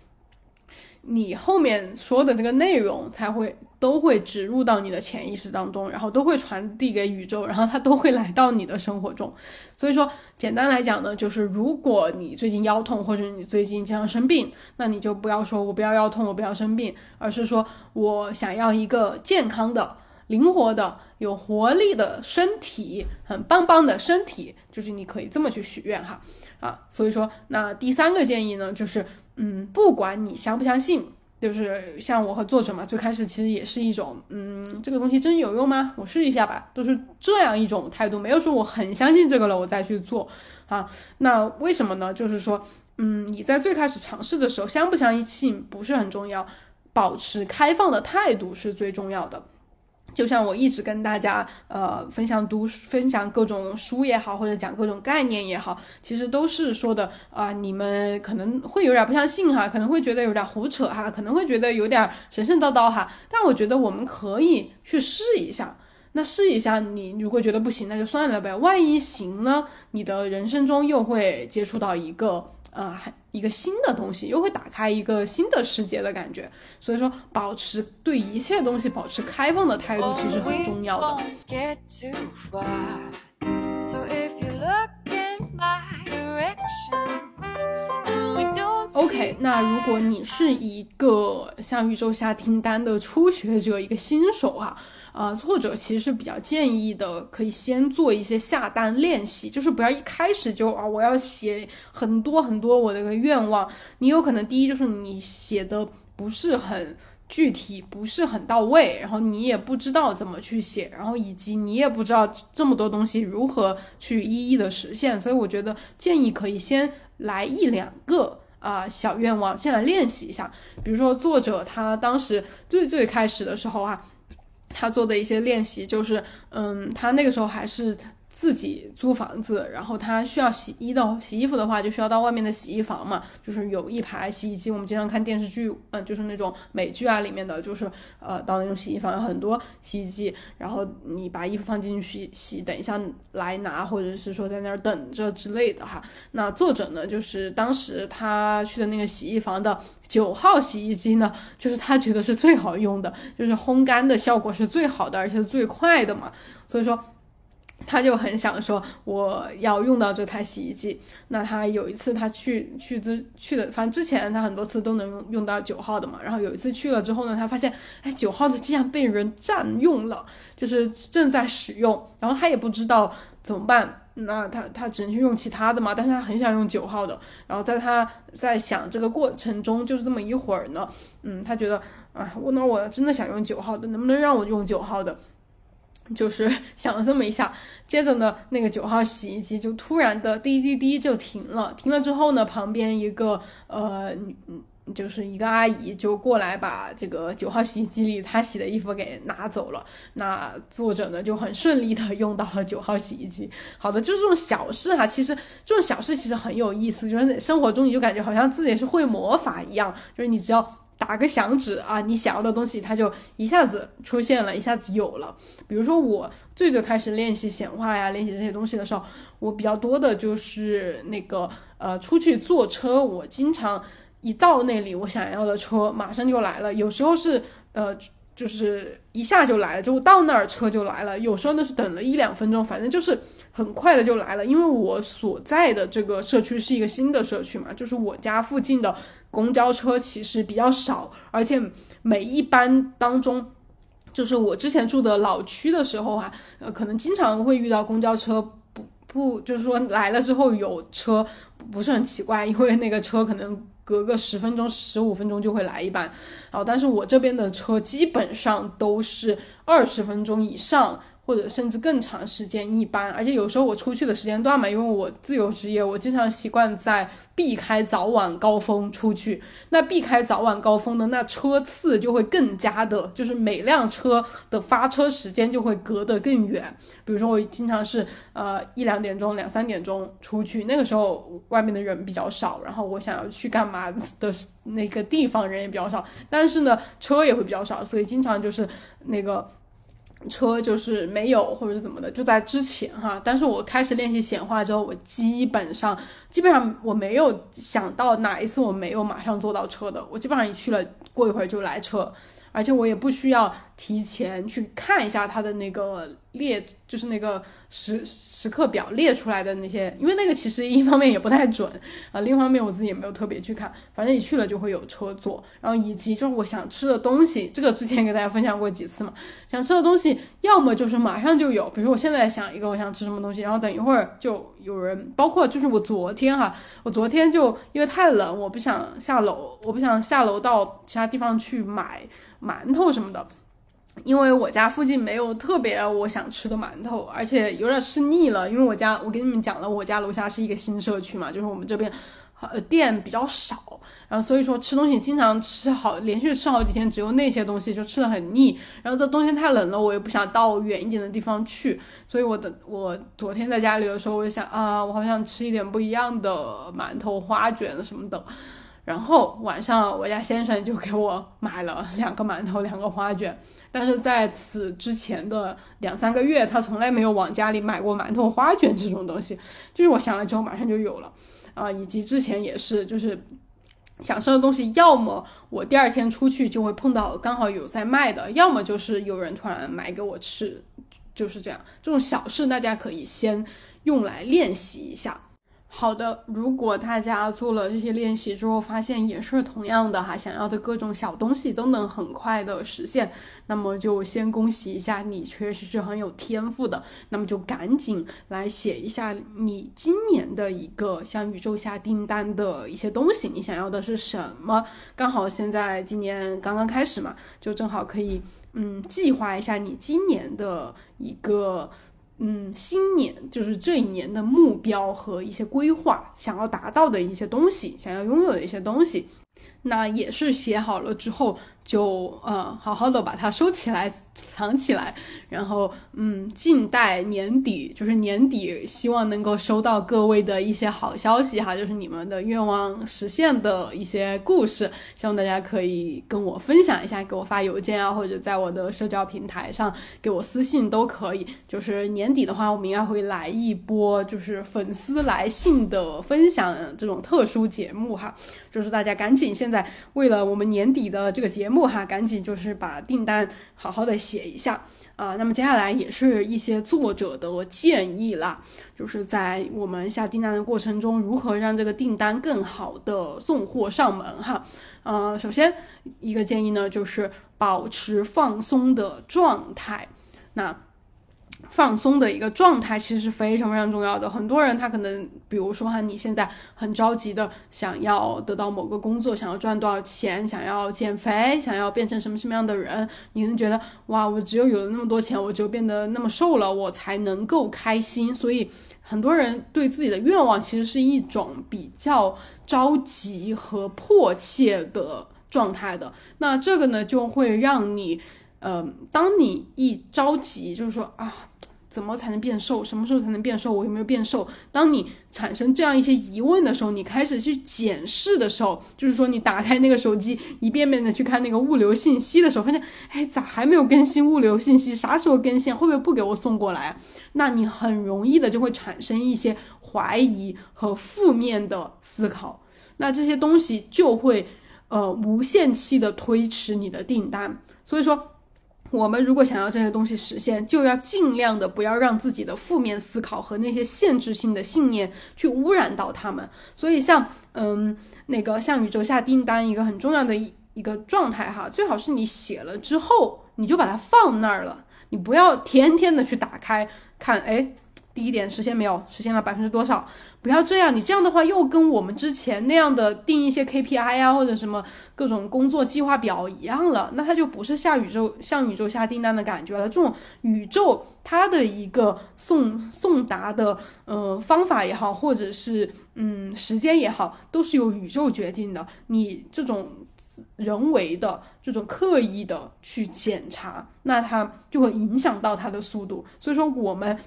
Speaker 1: 你后面说的这个内容才会都会植入到你的潜意识当中，然后都会传递给宇宙，然后它都会来到你的生活中。所以说，简单来讲呢，就是如果你最近腰痛，或者你最近经常生病，那你就不要说我不要腰痛，我不要生病，而是说我想要一个健康的、灵活的、有活力的身体，很棒棒的身体，就是你可以这么去许愿哈啊。所以说，那第三个建议呢，就是。嗯，不管你相不相信，就是像我和作者嘛，最开始其实也是一种，嗯，这个东西真有用吗？我试一下吧，都是这样一种态度，没有说我很相信这个了，我再去做啊。那为什么呢？就是说，嗯，你在最开始尝试的时候，相不相信不是很重要，保持开放的态度是最重要的。就像我一直跟大家呃分享读分享各种书也好，或者讲各种概念也好，其实都是说的啊，你们可能会有点不相信哈，可能会觉得有点胡扯哈，可能会觉得有点神神叨叨哈。但我觉得我们可以去试一下，那试一下，你如果觉得不行，那就算了呗。万一行呢？你的人生中又会接触到一个呃一个新的东西，又会打开一个新的世界的感觉。所以说，保持对一切东西保持开放的态度，其实很重要的。那如果你是一个像宇宙下订单的初学者，一个新手啊，呃，作者其实是比较建议的，可以先做一些下单练习，就是不要一开始就啊，我要写很多很多我的个愿望，你有可能第一就是你写的不是很具体，不是很到位，然后你也不知道怎么去写，然后以及你也不知道这么多东西如何去一一的实现，所以我觉得建议可以先来一两个。啊，小愿望，先来练习一下。比如说，作者他当时最最开始的时候啊，他做的一些练习就是，嗯，他那个时候还是。自己租房子，然后他需要洗衣的洗衣服的话，就需要到外面的洗衣房嘛，就是有一排洗衣机。我们经常看电视剧，嗯，就是那种美剧啊里面的，就是呃，到那种洗衣房有很多洗衣机，然后你把衣服放进去洗，等一下来拿，或者是说在那儿等着之类的哈。那作者呢，就是当时他去的那个洗衣房的九号洗衣机呢，就是他觉得是最好用的，就是烘干的效果是最好的，而且是最快的嘛，所以说。他就很想说我要用到这台洗衣机。那他有一次他去去之去的，反正之前他很多次都能用用到九号的嘛。然后有一次去了之后呢，他发现哎九号的竟然被人占用了，就是正在使用。然后他也不知道怎么办，那他他只能去用其他的嘛。但是他很想用九号的。然后在他在想这个过程中，就是这么一会儿呢，嗯，他觉得啊，我那我真的想用九号的，能不能让我用九号的？就是 想了这么一下，接着呢，那个九号洗衣机就突然的滴滴滴就停了。停了之后呢，旁边一个呃，就是一个阿姨就过来把这个九号洗衣机里她洗的衣服给拿走了。那作者呢就很顺利的用到了九号洗衣机。好的，就是这种小事哈，其实这种小事其实很有意思，就是生活中你就感觉好像自己是会魔法一样，就是你只要。打个响指啊，你想要的东西它就一下子出现了，一下子有了。比如说我最最开始练习显化呀，练习这些东西的时候，我比较多的就是那个呃，出去坐车，我经常一到那里，我想要的车马上就来了。有时候是呃。就是一下就来了，就到那儿车就来了。有时候呢是等了一两分钟，反正就是很快的就来了。因为我所在的这个社区是一个新的社区嘛，就是我家附近的公交车其实比较少，而且每一班当中，就是我之前住的老区的时候啊，呃，可能经常会遇到公交车不不，就是说来了之后有车不是很奇怪，因为那个车可能。隔个十分钟、十五分钟就会来一班，然后但是我这边的车基本上都是二十分钟以上。或者甚至更长时间一般，而且有时候我出去的时间段嘛，因为我自由职业，我经常习惯在避开早晚高峰出去。那避开早晚高峰的那车次就会更加的，就是每辆车的发车时间就会隔得更远。比如说我经常是呃一两点钟、两三点钟出去，那个时候外面的人比较少，然后我想要去干嘛的那个地方人也比较少，但是呢车也会比较少，所以经常就是那个。车就是没有或者是怎么的，就在之前哈。但是我开始练习显化之后，我基本上基本上我没有想到哪一次我没有马上坐到车的。我基本上一去了，过一会儿就来车，而且我也不需要提前去看一下它的那个列，就是那个。时时刻表列出来的那些，因为那个其实一方面也不太准啊，另一方面我自己也没有特别去看，反正你去了就会有车坐，然后以及就是我想吃的东西，这个之前给大家分享过几次嘛，想吃的东西要么就是马上就有，比如我现在想一个我想吃什么东西，然后等一会儿就有人，包括就是我昨天哈，我昨天就因为太冷，我不想下楼，我不想下楼到其他地方去买馒头什么的。因为我家附近没有特别我想吃的馒头，而且有点吃腻了。因为我家，我跟你们讲了，我家楼下是一个新社区嘛，就是我们这边，呃，店比较少，然后所以说吃东西经常吃好，连续吃好几天，只有那些东西就吃的很腻。然后这冬天太冷了，我也不想到远一点的地方去，所以我的我昨天在家里的时候，我就想啊，我好想吃一点不一样的馒头、花卷什么的。然后晚上我家先生就给我买了两个馒头，两个花卷。但是在此之前的两三个月，他从来没有往家里买过馒头、花卷这种东西。就是我想了之后，马上就有了啊。以及之前也是，就是想吃的东西，要么我第二天出去就会碰到刚好有在卖的，要么就是有人突然买给我吃，就是这样。这种小事大家可以先用来练习一下。好的，如果大家做了这些练习之后，发现也是同样的哈，想要的各种小东西都能很快的实现，那么就先恭喜一下你，确实是很有天赋的。那么就赶紧来写一下你今年的一个向宇宙下订单的一些东西，你想要的是什么？刚好现在今年刚刚开始嘛，就正好可以嗯计划一下你今年的一个。嗯，新年就是这一年的目标和一些规划，想要达到的一些东西，想要拥有的一些东西，那也是写好了之后。就呃好好的把它收起来藏起来，然后嗯静待年底，就是年底希望能够收到各位的一些好消息哈，就是你们的愿望实现的一些故事，希望大家可以跟我分享一下，给我发邮件啊，或者在我的社交平台上给我私信都可以。就是年底的话，我们应该会来一波就是粉丝来信的分享这种特殊节目哈，就是大家赶紧现在为了我们年底的这个节目。不哈，赶紧就是把订单好好的写一下啊。那么接下来也是一些作者的建议啦，就是在我们下订单的过程中，如何让这个订单更好的送货上门哈。呃，首先一个建议呢，就是保持放松的状态。那放松的一个状态其实是非常非常重要的。很多人他可能，比如说哈，你现在很着急的想要得到某个工作，想要赚多少钱，想要减肥，想要变成什么什么样的人，你可能觉得哇，我只有有了那么多钱，我就变得那么瘦了，我才能够开心。所以很多人对自己的愿望其实是一种比较着急和迫切的状态的。那这个呢，就会让你。嗯，当你一着急，就是说啊，怎么才能变瘦？什么时候才能变瘦？我有没有变瘦？当你产生这样一些疑问的时候，你开始去检视的时候，就是说你打开那个手机，一遍遍的去看那个物流信息的时候，发现，哎，咋还没有更新物流信息？啥时候更新？会不会不给我送过来？那你很容易的就会产生一些怀疑和负面的思考，那这些东西就会呃无限期的推迟你的订单。所以说。我们如果想要这些东西实现，就要尽量的不要让自己的负面思考和那些限制性的信念去污染到他们。所以，像嗯，那个向宇宙下订单，一个很重要的一一个状态哈，最好是你写了之后，你就把它放那儿了，你不要天天的去打开看，哎。第一点实现没有？实现了百分之多少？不要这样，你这样的话又跟我们之前那样的定一些 KPI 啊，或者什么各种工作计划表一样了，那它就不是下宇宙向宇宙下订单的感觉了。这种宇宙它的一个送送达的呃方法也好，或者是嗯时间也好，都是由宇宙决定的。你这种人为的这种刻意的去检查，那它就会影响到它的速度。所以说我们。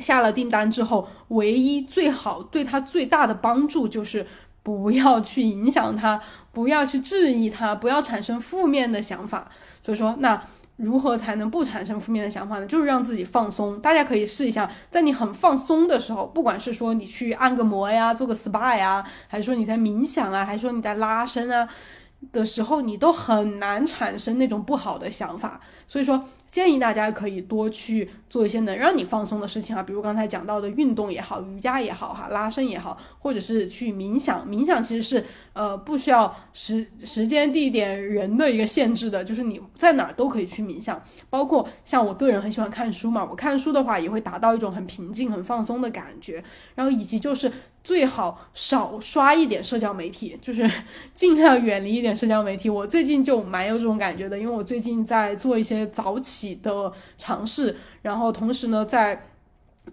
Speaker 1: 下了订单之后，唯一最好对他最大的帮助就是不要去影响他，不要去质疑他，不要产生负面的想法。所以说，那如何才能不产生负面的想法呢？就是让自己放松。大家可以试一下，在你很放松的时候，不管是说你去按个摩呀，做个 SPA 呀，还是说你在冥想啊，还是说你在拉伸啊的时候，你都很难产生那种不好的想法。所以说。建议大家可以多去做一些能让你放松的事情啊，比如刚才讲到的运动也好，瑜伽也好，哈，拉伸也好，或者是去冥想。冥想其实是呃不需要时时间、地点、人的一个限制的，就是你在哪都可以去冥想。包括像我个人很喜欢看书嘛，我看书的话也会达到一种很平静、很放松的感觉。然后以及就是最好少刷一点社交媒体，就是尽量远离一点社交媒体。我最近就蛮有这种感觉的，因为我最近在做一些早起。的尝试，然后同时呢，在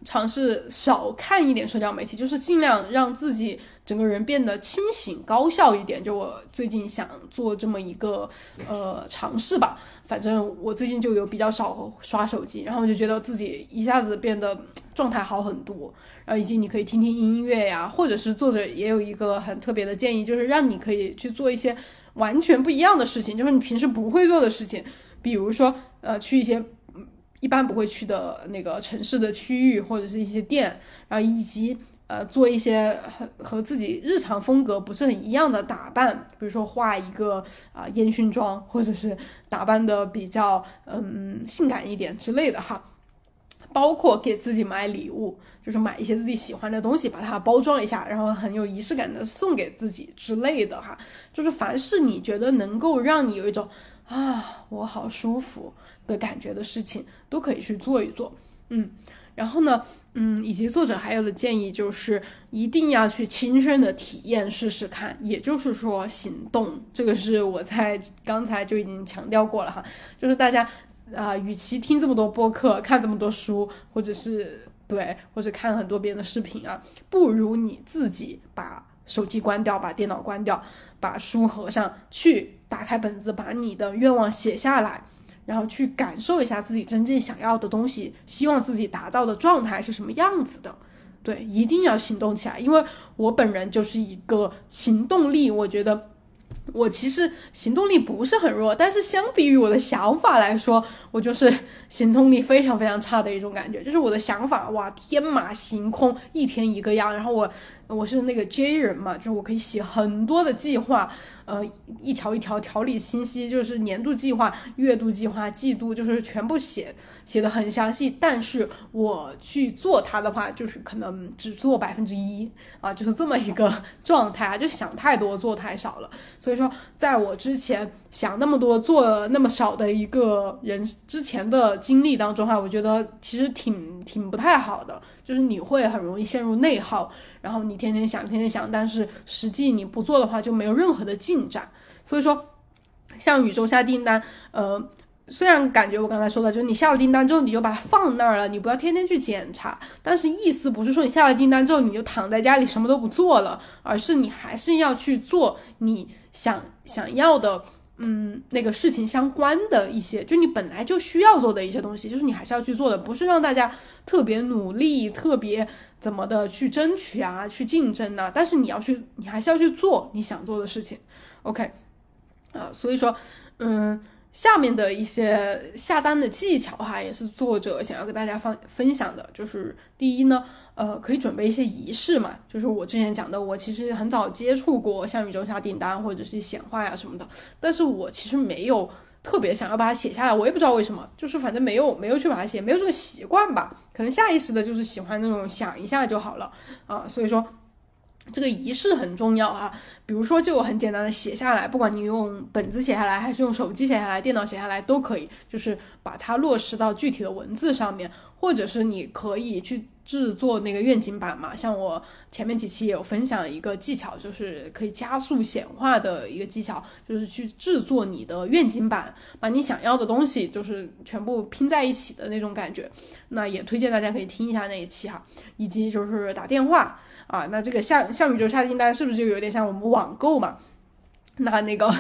Speaker 1: 尝试少看一点社交媒体，就是尽量让自己整个人变得清醒、高效一点。就我最近想做这么一个呃尝试吧，反正我最近就有比较少刷手机，然后我就觉得自己一下子变得状态好很多。然后以及你可以听听音乐呀，或者是作者也有一个很特别的建议，就是让你可以去做一些完全不一样的事情，就是你平时不会做的事情，比如说呃去一些。一般不会去的那个城市的区域或者是一些店，然后以及呃做一些和和自己日常风格不是很一样的打扮，比如说画一个啊烟熏妆，或者是打扮的比较嗯性感一点之类的哈。包括给自己买礼物，就是买一些自己喜欢的东西，把它包装一下，然后很有仪式感的送给自己之类的哈。就是凡是你觉得能够让你有一种啊我好舒服。的感觉的事情都可以去做一做，嗯，然后呢，嗯，以及作者还有的建议就是一定要去亲身的体验试试看，也就是说行动，这个是我在刚才就已经强调过了哈，就是大家啊，与其听这么多播客，看这么多书，或者是对，或者看很多别人的视频啊，不如你自己把手机关掉，把电脑关掉，把书合上去，打开本子，把你的愿望写下来。然后去感受一下自己真正想要的东西，希望自己达到的状态是什么样子的。对，一定要行动起来，因为我本人就是一个行动力，我觉得我其实行动力不是很弱，但是相比于我的想法来说，我就是行动力非常非常差的一种感觉。就是我的想法哇，天马行空，一天一个样，然后我。我是那个 J 人嘛，就是我可以写很多的计划，呃，一条一条条理清晰，就是年度计划、月度计划、季度，就是全部写写的很详细。但是我去做它的话，就是可能只做百分之一啊，就是这么一个 状态啊，就想太多，做太少了。所以说，在我之前想那么多，做那么少的一个人之前的经历当中哈，我觉得其实挺挺不太好的，就是你会很容易陷入内耗。然后你天天想，天天想，但是实际你不做的话，就没有任何的进展。所以说，像宇宙下订单，呃，虽然感觉我刚才说的，就是你下了订单之后，你就把它放那儿了，你不要天天去检查。但是意思不是说你下了订单之后，你就躺在家里什么都不做了，而是你还是要去做你想想要的。嗯，那个事情相关的一些，就你本来就需要做的一些东西，就是你还是要去做的，不是让大家特别努力、特别怎么的去争取啊、去竞争呐。但是你要去，你还是要去做你想做的事情。OK，啊，所以说，嗯。下面的一些下单的技巧哈，也是作者想要跟大家分分享的。就是第一呢，呃，可以准备一些仪式嘛。就是我之前讲的，我其实很早接触过向宇宙下订单或者是显化呀什么的，但是我其实没有特别想要把它写下来。我也不知道为什么，就是反正没有没有去把它写，没有这个习惯吧。可能下意识的就是喜欢那种想一下就好了啊。所以说。这个仪式很重要啊，比如说就很简单的写下来，不管你用本子写下来，还是用手机写下来，电脑写下来都可以，就是把它落实到具体的文字上面，或者是你可以去制作那个愿景板嘛。像我前面几期也有分享一个技巧，就是可以加速显化的一个技巧，就是去制作你的愿景板，把你想要的东西就是全部拼在一起的那种感觉。那也推荐大家可以听一下那一期哈，以及就是打电话。啊，那这个像像宇宙下订单是不是就有点像我们网购嘛？那那个，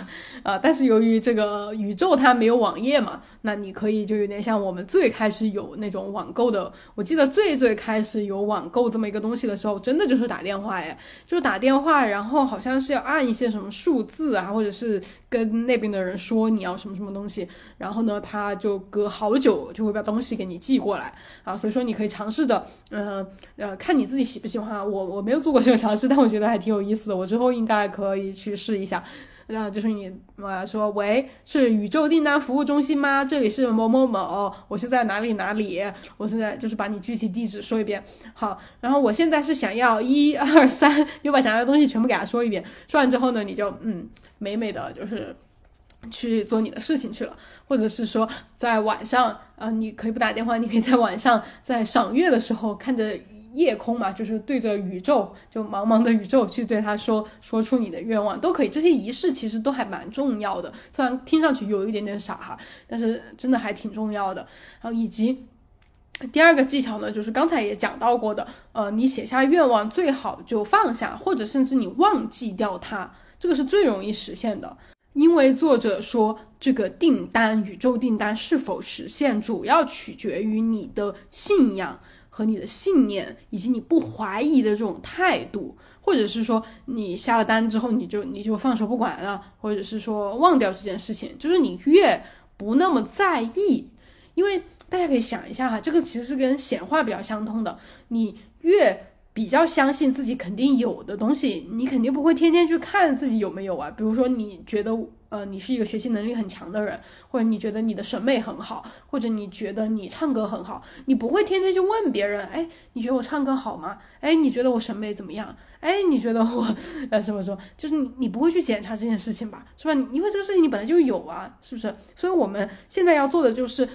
Speaker 1: 呃，但是由于这个宇宙它没有网页嘛，那你可以就有点像我们最开始有那种网购的。我记得最最开始有网购这么一个东西的时候，真的就是打电话哎，就是打电话，然后好像是要按一些什么数字啊，或者是跟那边的人说你要什么什么东西，然后呢，他就隔好久就会把东西给你寄过来啊。所以说你可以尝试着，嗯呃，看你自己喜不喜欢。我我没有做过这个尝试，但我觉得还挺有意思的，我之后应该可以去试一下。那就是你，我说喂，是宇宙订单服务中心吗？这里是某某某，我是在哪里哪里？我现在就是把你具体地址说一遍。好，然后我现在是想要一二三，又把想要的东西全部给他说一遍。说完之后呢，你就嗯，美美的就是去做你的事情去了，或者是说在晚上，呃，你可以不打电话，你可以在晚上在赏月的时候看着。夜空嘛，就是对着宇宙，就茫茫的宇宙去对他说，说出你的愿望都可以。这些仪式其实都还蛮重要的，虽然听上去有一点点傻哈，但是真的还挺重要的。然后以及第二个技巧呢，就是刚才也讲到过的，呃，你写下愿望最好就放下，或者甚至你忘记掉它，这个是最容易实现的。因为作者说，这个订单宇宙订单是否实现，主要取决于你的信仰和你的信念，以及你不怀疑的这种态度，或者是说你下了单之后你就你就放手不管了，或者是说忘掉这件事情，就是你越不那么在意，因为。大家可以想一下哈，这个其实是跟显化比较相通的。你越比较相信自己肯定有的东西，你肯定不会天天去看自己有没有啊。比如说，你觉得呃你是一个学习能力很强的人，或者你觉得你的审美很好，或者你觉得你唱歌很好，你不会天天去问别人，哎，你觉得我唱歌好吗？哎，你觉得我审美怎么样？哎，你觉得我 呃什么什么？就是你你不会去检查这件事情吧？是吧？因为这个事情你本来就有啊，是不是？所以我们现在要做的就是。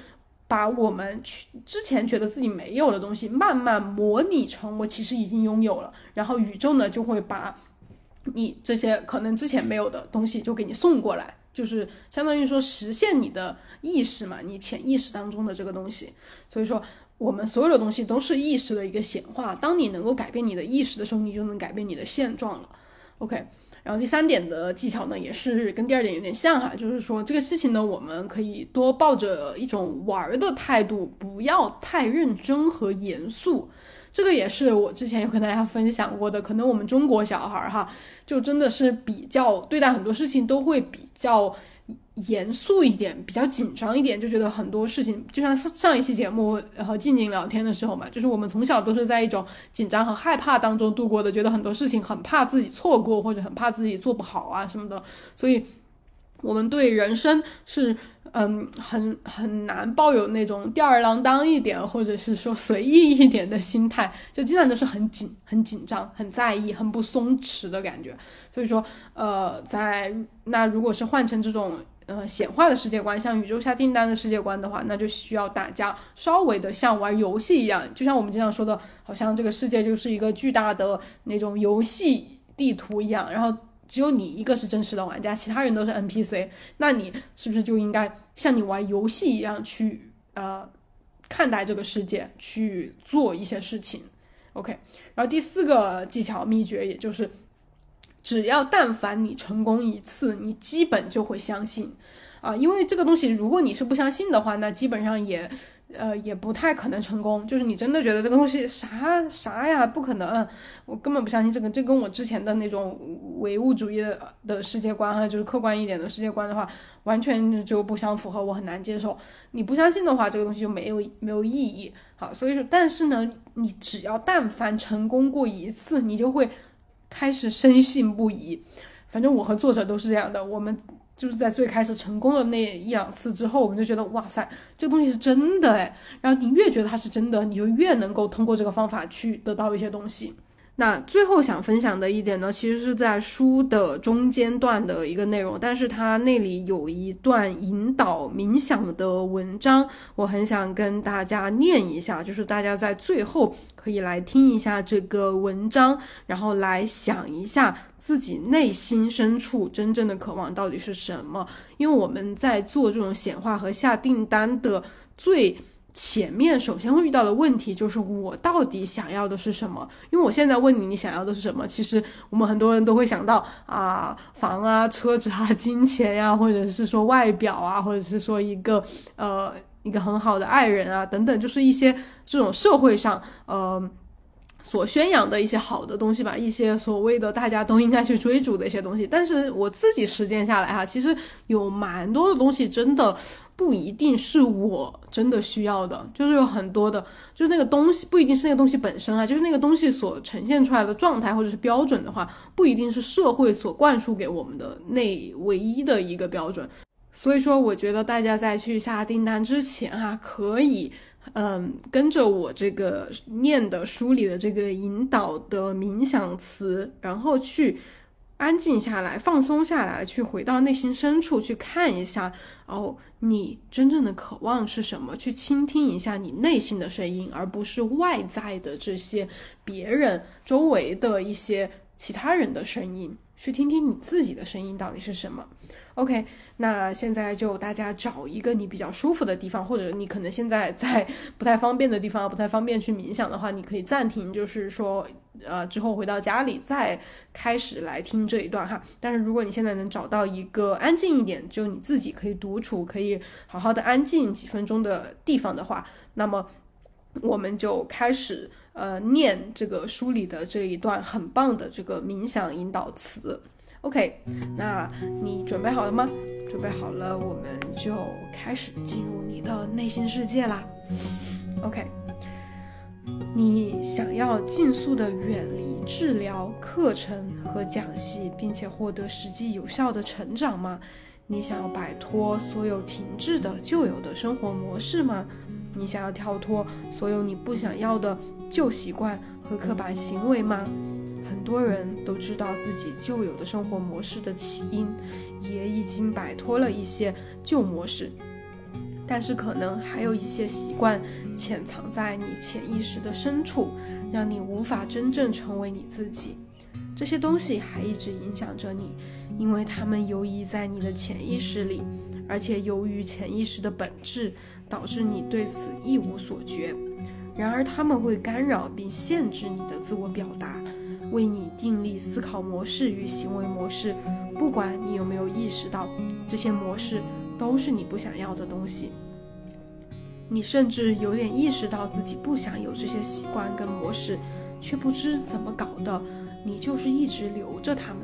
Speaker 1: 把我们去之前觉得自己没有的东西，慢慢模拟成我其实已经拥有了，然后宇宙呢就会把你这些可能之前没有的东西就给你送过来，就是相当于说实现你的意识嘛，你潜意识当中的这个东西。所以说，我们所有的东西都是意识的一个显化。当你能够改变你的意识的时候，你就能改变你的现状了。OK。然后第三点的技巧呢，也是跟第二点有点像哈，就是说这个事情呢，我们可以多抱着一种玩的态度，不要太认真和严肃。这个也是我之前有跟大家分享过的，可能我们中国小孩哈，就真的是比较对待很多事情都会比较。严肃一点，比较紧张一点，就觉得很多事情，就像上一期节目和静静聊天的时候嘛，就是我们从小都是在一种紧张和害怕当中度过的，觉得很多事情很怕自己错过，或者很怕自己做不好啊什么的，所以我们对人生是嗯很很难抱有那种吊儿郎当一点，或者是说随意一点的心态，就经常都是很紧、很紧张、很在意、很不松弛的感觉。所以说，呃，在那如果是换成这种。呃，显化的世界观，像宇宙下订单的世界观的话，那就需要大家稍微的像玩游戏一样，就像我们经常说的，好像这个世界就是一个巨大的那种游戏地图一样，然后只有你一个是真实的玩家，其他人都是 NPC，那你是不是就应该像你玩游戏一样去呃看待这个世界，去做一些事情？OK，然后第四个技巧秘诀，也就是。只要但凡你成功一次，你基本就会相信，啊，因为这个东西，如果你是不相信的话，那基本上也，呃，也不太可能成功。就是你真的觉得这个东西啥啥呀，不可能，我根本不相信这个。这跟我之前的那种唯物主义的的世界观哈，就是客观一点的世界观的话，完全就不相符合，我很难接受。你不相信的话，这个东西就没有没有意义。好，所以说，但是呢，你只要但凡成功过一次，你就会。开始深信不疑，反正我和作者都是这样的。我们就是在最开始成功的那一两次之后，我们就觉得哇塞，这个东西是真的哎。然后你越觉得它是真的，你就越能够通过这个方法去得到一些东西。那最后想分享的一点呢，其实是在书的中间段的一个内容，但是它那里有一段引导冥想的文章，我很想跟大家念一下，就是大家在最后可以来听一下这个文章，然后来想一下自己内心深处真正的渴望到底是什么，因为我们在做这种显化和下订单的最。前面首先会遇到的问题就是我到底想要的是什么？因为我现在问你，你想要的是什么？其实我们很多人都会想到啊，房啊、车子啊、金钱呀，或者是说外表啊，或者是说一个呃一个很好的爱人啊等等，就是一些这种社会上呃。所宣扬的一些好的东西吧，一些所谓的大家都应该去追逐的一些东西。但是我自己实践下来哈，其实有蛮多的东西真的不一定是我真的需要的，就是有很多的，就是那个东西不一定是那个东西本身啊，就是那个东西所呈现出来的状态或者是标准的话，不一定是社会所灌输给我们的那唯一的一个标准。所以说，我觉得大家在去下订单之前哈，可以。嗯，跟着我这个念的书里的这个引导的冥想词，然后去安静下来、放松下来，去回到内心深处去看一下哦，你真正的渴望是什么？去倾听一下你内心的声音，而不是外在的这些别人周围的一些其他人的声音，去听听你自己的声音到底是什么。OK，那现在就大家找一个你比较舒服的地方，或者你可能现在在不太方便的地方，不太方便去冥想的话，你可以暂停，就是说，呃，之后回到家里再开始来听这一段哈。但是如果你现在能找到一个安静一点，就你自己可以独处，可以好好的安静几分钟的地方的话，那么我们就开始呃念这个书里的这一段很棒的这个冥想引导词。OK，那你准备好了吗？准备好了，我们就开始进入你的内心世界啦。OK，你想要尽速的远离治疗课程和讲习，并且获得实际有效的成长吗？你想要摆脱所有停滞的旧有的生活模式吗？你想要跳脱所有你不想要的旧习惯和刻板行为吗？很多人都知道自己旧有的生活模式的起因，也已经摆脱了一些旧模式，但是可能还有一些习惯潜藏在你潜意识的深处，让你无法真正成为你自己。这些东西还一直影响着你，因为它们游移在你的潜意识里，而且由于潜意识的本质，导致你对此一无所觉。然而，他们会干扰并限制你的自我表达。为你订立思考模式与行为模式，不管你有没有意识到，这些模式都是你不想要的东西。你甚至有点意识到自己不想有这些习惯跟模式，却不知怎么搞的，你就是一直留着它们。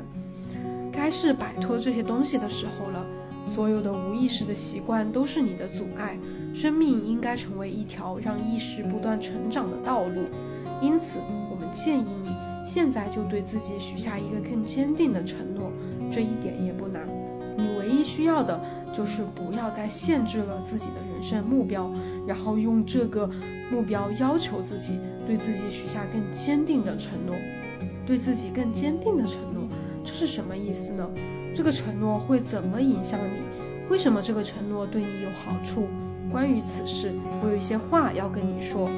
Speaker 1: 该是摆脱这些东西的时候了。所有的无意识的习惯都是你的阻碍。生命应该成为一条让意识不断成长的道路。因此，我们建议你。现在就对自己许下一个更坚定的承诺，这一点也不难。你唯一需要的就是不要再限制了自己的人生目标，然后用这个目标要求自己，对自己许下更坚定的承诺。对自己更坚定的承诺，这是什么意思呢？这个承诺会怎么影响你？为什么这个承诺对你有好处？关于此事，我有一些话要跟你说。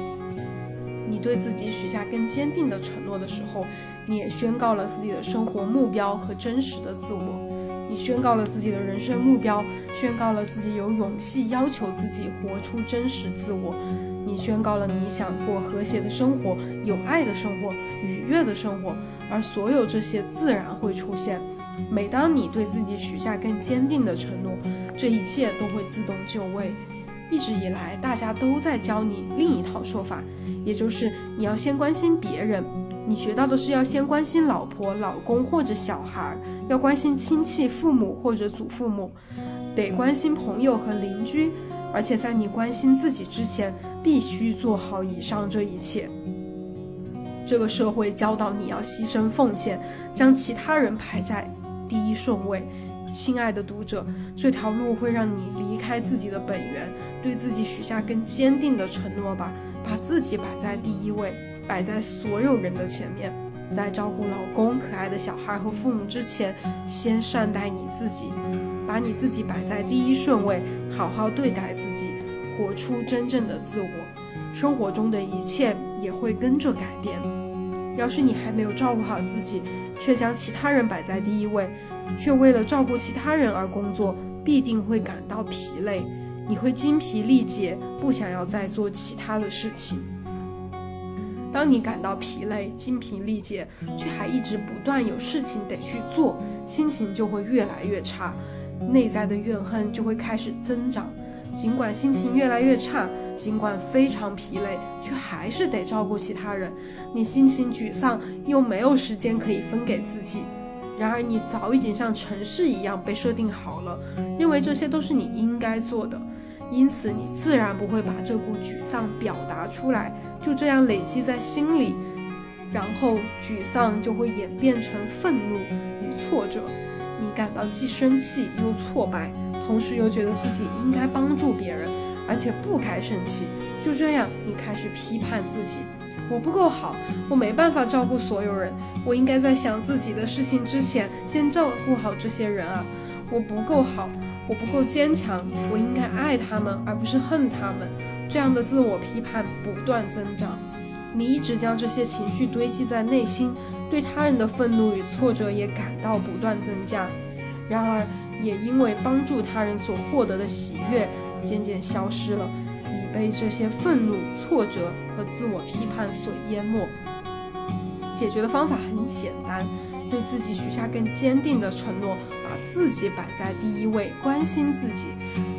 Speaker 1: 你对自己许下更坚定的承诺的时候，你也宣告了自己的生活目标和真实的自我。你宣告了自己的人生目标，宣告了自己有勇气要求自己活出真实自我。你宣告了你想过和谐的生活、有爱的生活、愉悦的生活，而所有这些自然会出现。每当你对自己许下更坚定的承诺，这一切都会自动就位。一直以来，大家都在教你另一套说法，也就是你要先关心别人。你学到的是要先关心老婆、老公或者小孩，要关心亲戚、父母或者祖父母，得关心朋友和邻居。而且在你关心自己之前，必须做好以上这一切。这个社会教导你要牺牲奉献，将其他人排在第一顺位。亲爱的读者，这条路会让你离开自己的本源，对自己许下更坚定的承诺吧。把自己摆在第一位，摆在所有人的前面，在照顾老公、可爱的小孩和父母之前，先善待你自己，把你自己摆在第一顺位，好好对待自己，活出真正的自我，生活中的一切也会跟着改变。要是你还没有照顾好自己，却将其他人摆在第一位。却为了照顾其他人而工作，必定会感到疲累。你会精疲力竭，不想要再做其他的事情。当你感到疲累、精疲力竭，却还一直不断有事情得去做，心情就会越来越差，内在的怨恨就会开始增长。尽管心情越来越差，尽管非常疲累，却还是得照顾其他人。你心情沮丧，又没有时间可以分给自己。然而，你早已经像城市一样被设定好了，认为这些都是你应该做的，因此你自然不会把这股沮丧表达出来，就这样累积在心里，然后沮丧就会演变成愤怒与挫折，你感到既生气又挫败，同时又觉得自己应该帮助别人，而且不该生气，就这样，你开始批判自己。我不够好，我没办法照顾所有人。我应该在想自己的事情之前，先照顾好这些人啊！我不够好，我不够坚强。我应该爱他们，而不是恨他们。这样的自我批判不断增长，你一直将这些情绪堆积在内心，对他人的愤怒与挫折也感到不断增加。然而，也因为帮助他人所获得的喜悦渐渐消失了，已被这些愤怒、挫折和自我批判所淹没。解决的方法很简单，对自己许下更坚定的承诺，把自己摆在第一位，关心自己。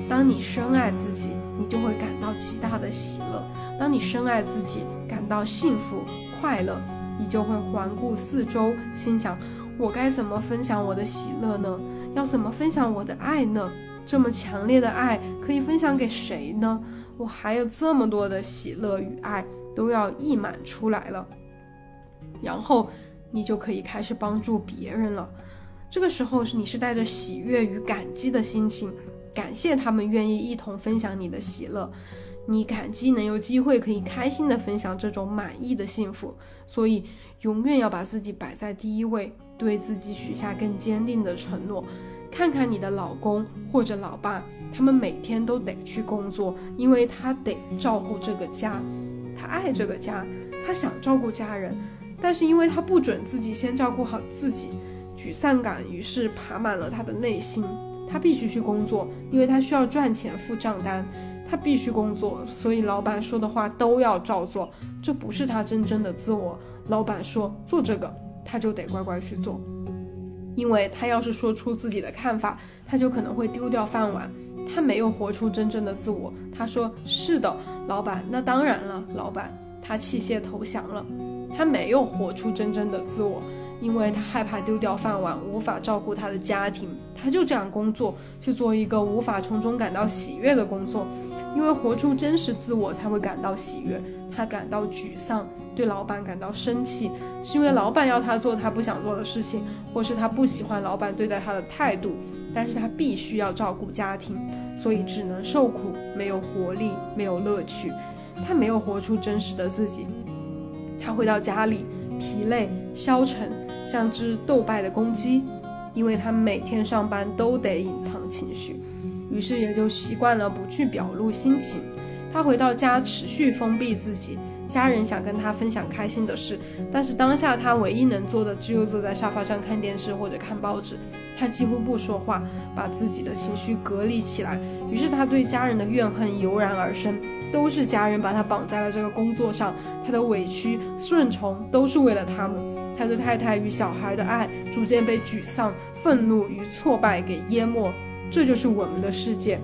Speaker 1: 当你深爱自己，你就会感到极大的喜乐；当你深爱自己，感到幸福快乐，你就会环顾四周，心想：我该怎么分享我的喜乐呢？要怎么分享我的爱呢？这么强烈的爱可以分享给谁呢？我还有这么多的喜乐与爱都要溢满出来了，然后你就可以开始帮助别人了。这个时候是你是带着喜悦与感激的心情，感谢他们愿意一同分享你的喜乐，你感激能有机会可以开心的分享这种满意的幸福，所以永远要把自己摆在第一位。对自己许下更坚定的承诺。看看你的老公或者老爸，他们每天都得去工作，因为他得照顾这个家，他爱这个家，他想照顾家人，但是因为他不准自己先照顾好自己，沮丧感于是爬满了他的内心。他必须去工作，因为他需要赚钱付账单，他必须工作，所以老板说的话都要照做。这不是他真正的自我。老板说做这个。他就得乖乖去做，因为他要是说出自己的看法，他就可能会丢掉饭碗。他没有活出真正的自我。他说：“是的，老板，那当然了，老板。”他弃械投降了。他没有活出真正的自我，因为他害怕丢掉饭碗，无法照顾他的家庭。他就这样工作，去做一个无法从中感到喜悦的工作。因为活出真实自我才会感到喜悦。他感到沮丧。对老板感到生气，是因为老板要他做他不想做的事情，或是他不喜欢老板对待他的态度。但是他必须要照顾家庭，所以只能受苦，没有活力，没有乐趣。他没有活出真实的自己。他回到家里，疲累、消沉，像只斗败的公鸡，因为他每天上班都得隐藏情绪，于是也就习惯了不去表露心情。他回到家，持续封闭自己。家人想跟他分享开心的事，但是当下他唯一能做的只有坐在沙发上看电视或者看报纸。他几乎不说话，把自己的情绪隔离起来。于是他对家人的怨恨油然而生，都是家人把他绑在了这个工作上。他的委屈、顺从都是为了他们。他对太太与小孩的爱逐渐被沮丧、愤怒与挫败给淹没。这就是我们的世界。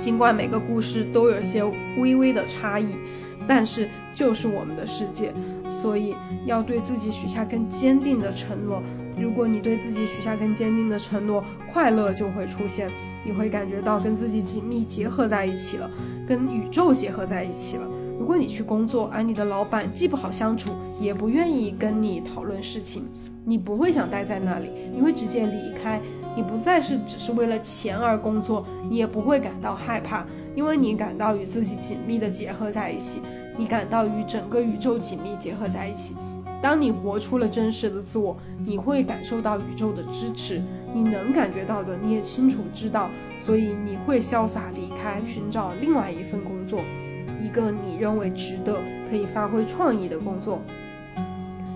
Speaker 1: 尽管每个故事都有些微微的差异。但是就是我们的世界，所以要对自己许下更坚定的承诺。如果你对自己许下更坚定的承诺，快乐就会出现，你会感觉到跟自己紧密结合在一起了，跟宇宙结合在一起了。如果你去工作，而你的老板既不好相处，也不愿意跟你讨论事情，你不会想待在那里，你会直接离开。你不再是只是为了钱而工作，你也不会感到害怕，因为你感到与自己紧密的结合在一起，你感到与整个宇宙紧密结合在一起。当你活出了真实的自我，你会感受到宇宙的支持，你能感觉到的，你也清楚知道，所以你会潇洒离开，寻找另外一份工作，一个你认为值得、可以发挥创意的工作。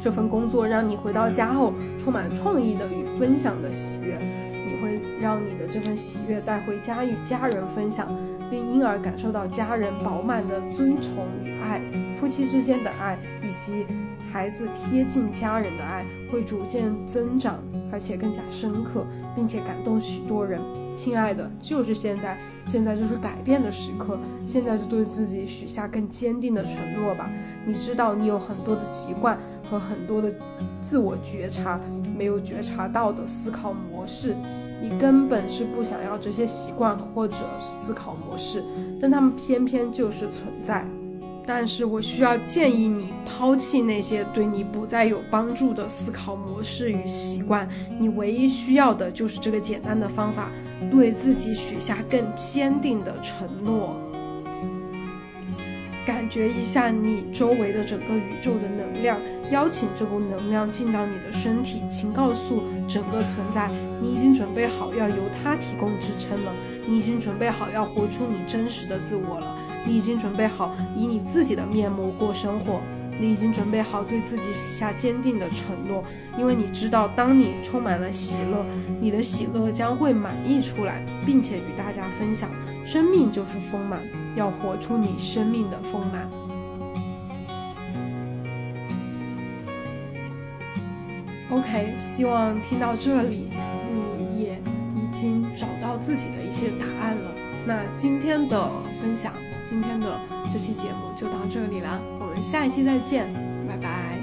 Speaker 1: 这份工作让你回到家后充满创意的与分享的喜悦。你会让你的这份喜悦带回家与家人分享，并因而感受到家人饱满的尊崇与爱，夫妻之间的爱以及孩子贴近家人的爱会逐渐增长，而且更加深刻，并且感动许多人。亲爱的，就是现在，现在就是改变的时刻，现在就对自己许下更坚定的承诺吧。你知道，你有很多的习惯和很多的自我觉察没有觉察到的思考模式。你根本是不想要这些习惯或者思考模式，但他们偏偏就是存在。但是我需要建议你抛弃那些对你不再有帮助的思考模式与习惯。你唯一需要的就是这个简单的方法：对自己许下更坚定的承诺。感觉一下你周围的整个宇宙的能量。邀请这股能量进到你的身体，请告诉整个存在，你已经准备好要由它提供支撑了，你已经准备好要活出你真实的自我了，你已经准备好以你自己的面目过生活，你已经准备好对自己许下坚定的承诺，因为你知道，当你充满了喜乐，你的喜乐将会满溢出来，并且与大家分享。生命就是丰满，要活出你生命的丰满。OK，希望听到这里，你也已经找到自己的一些答案了。那今天的分享，今天的这期节目就到这里啦，我们下一期再见，拜拜。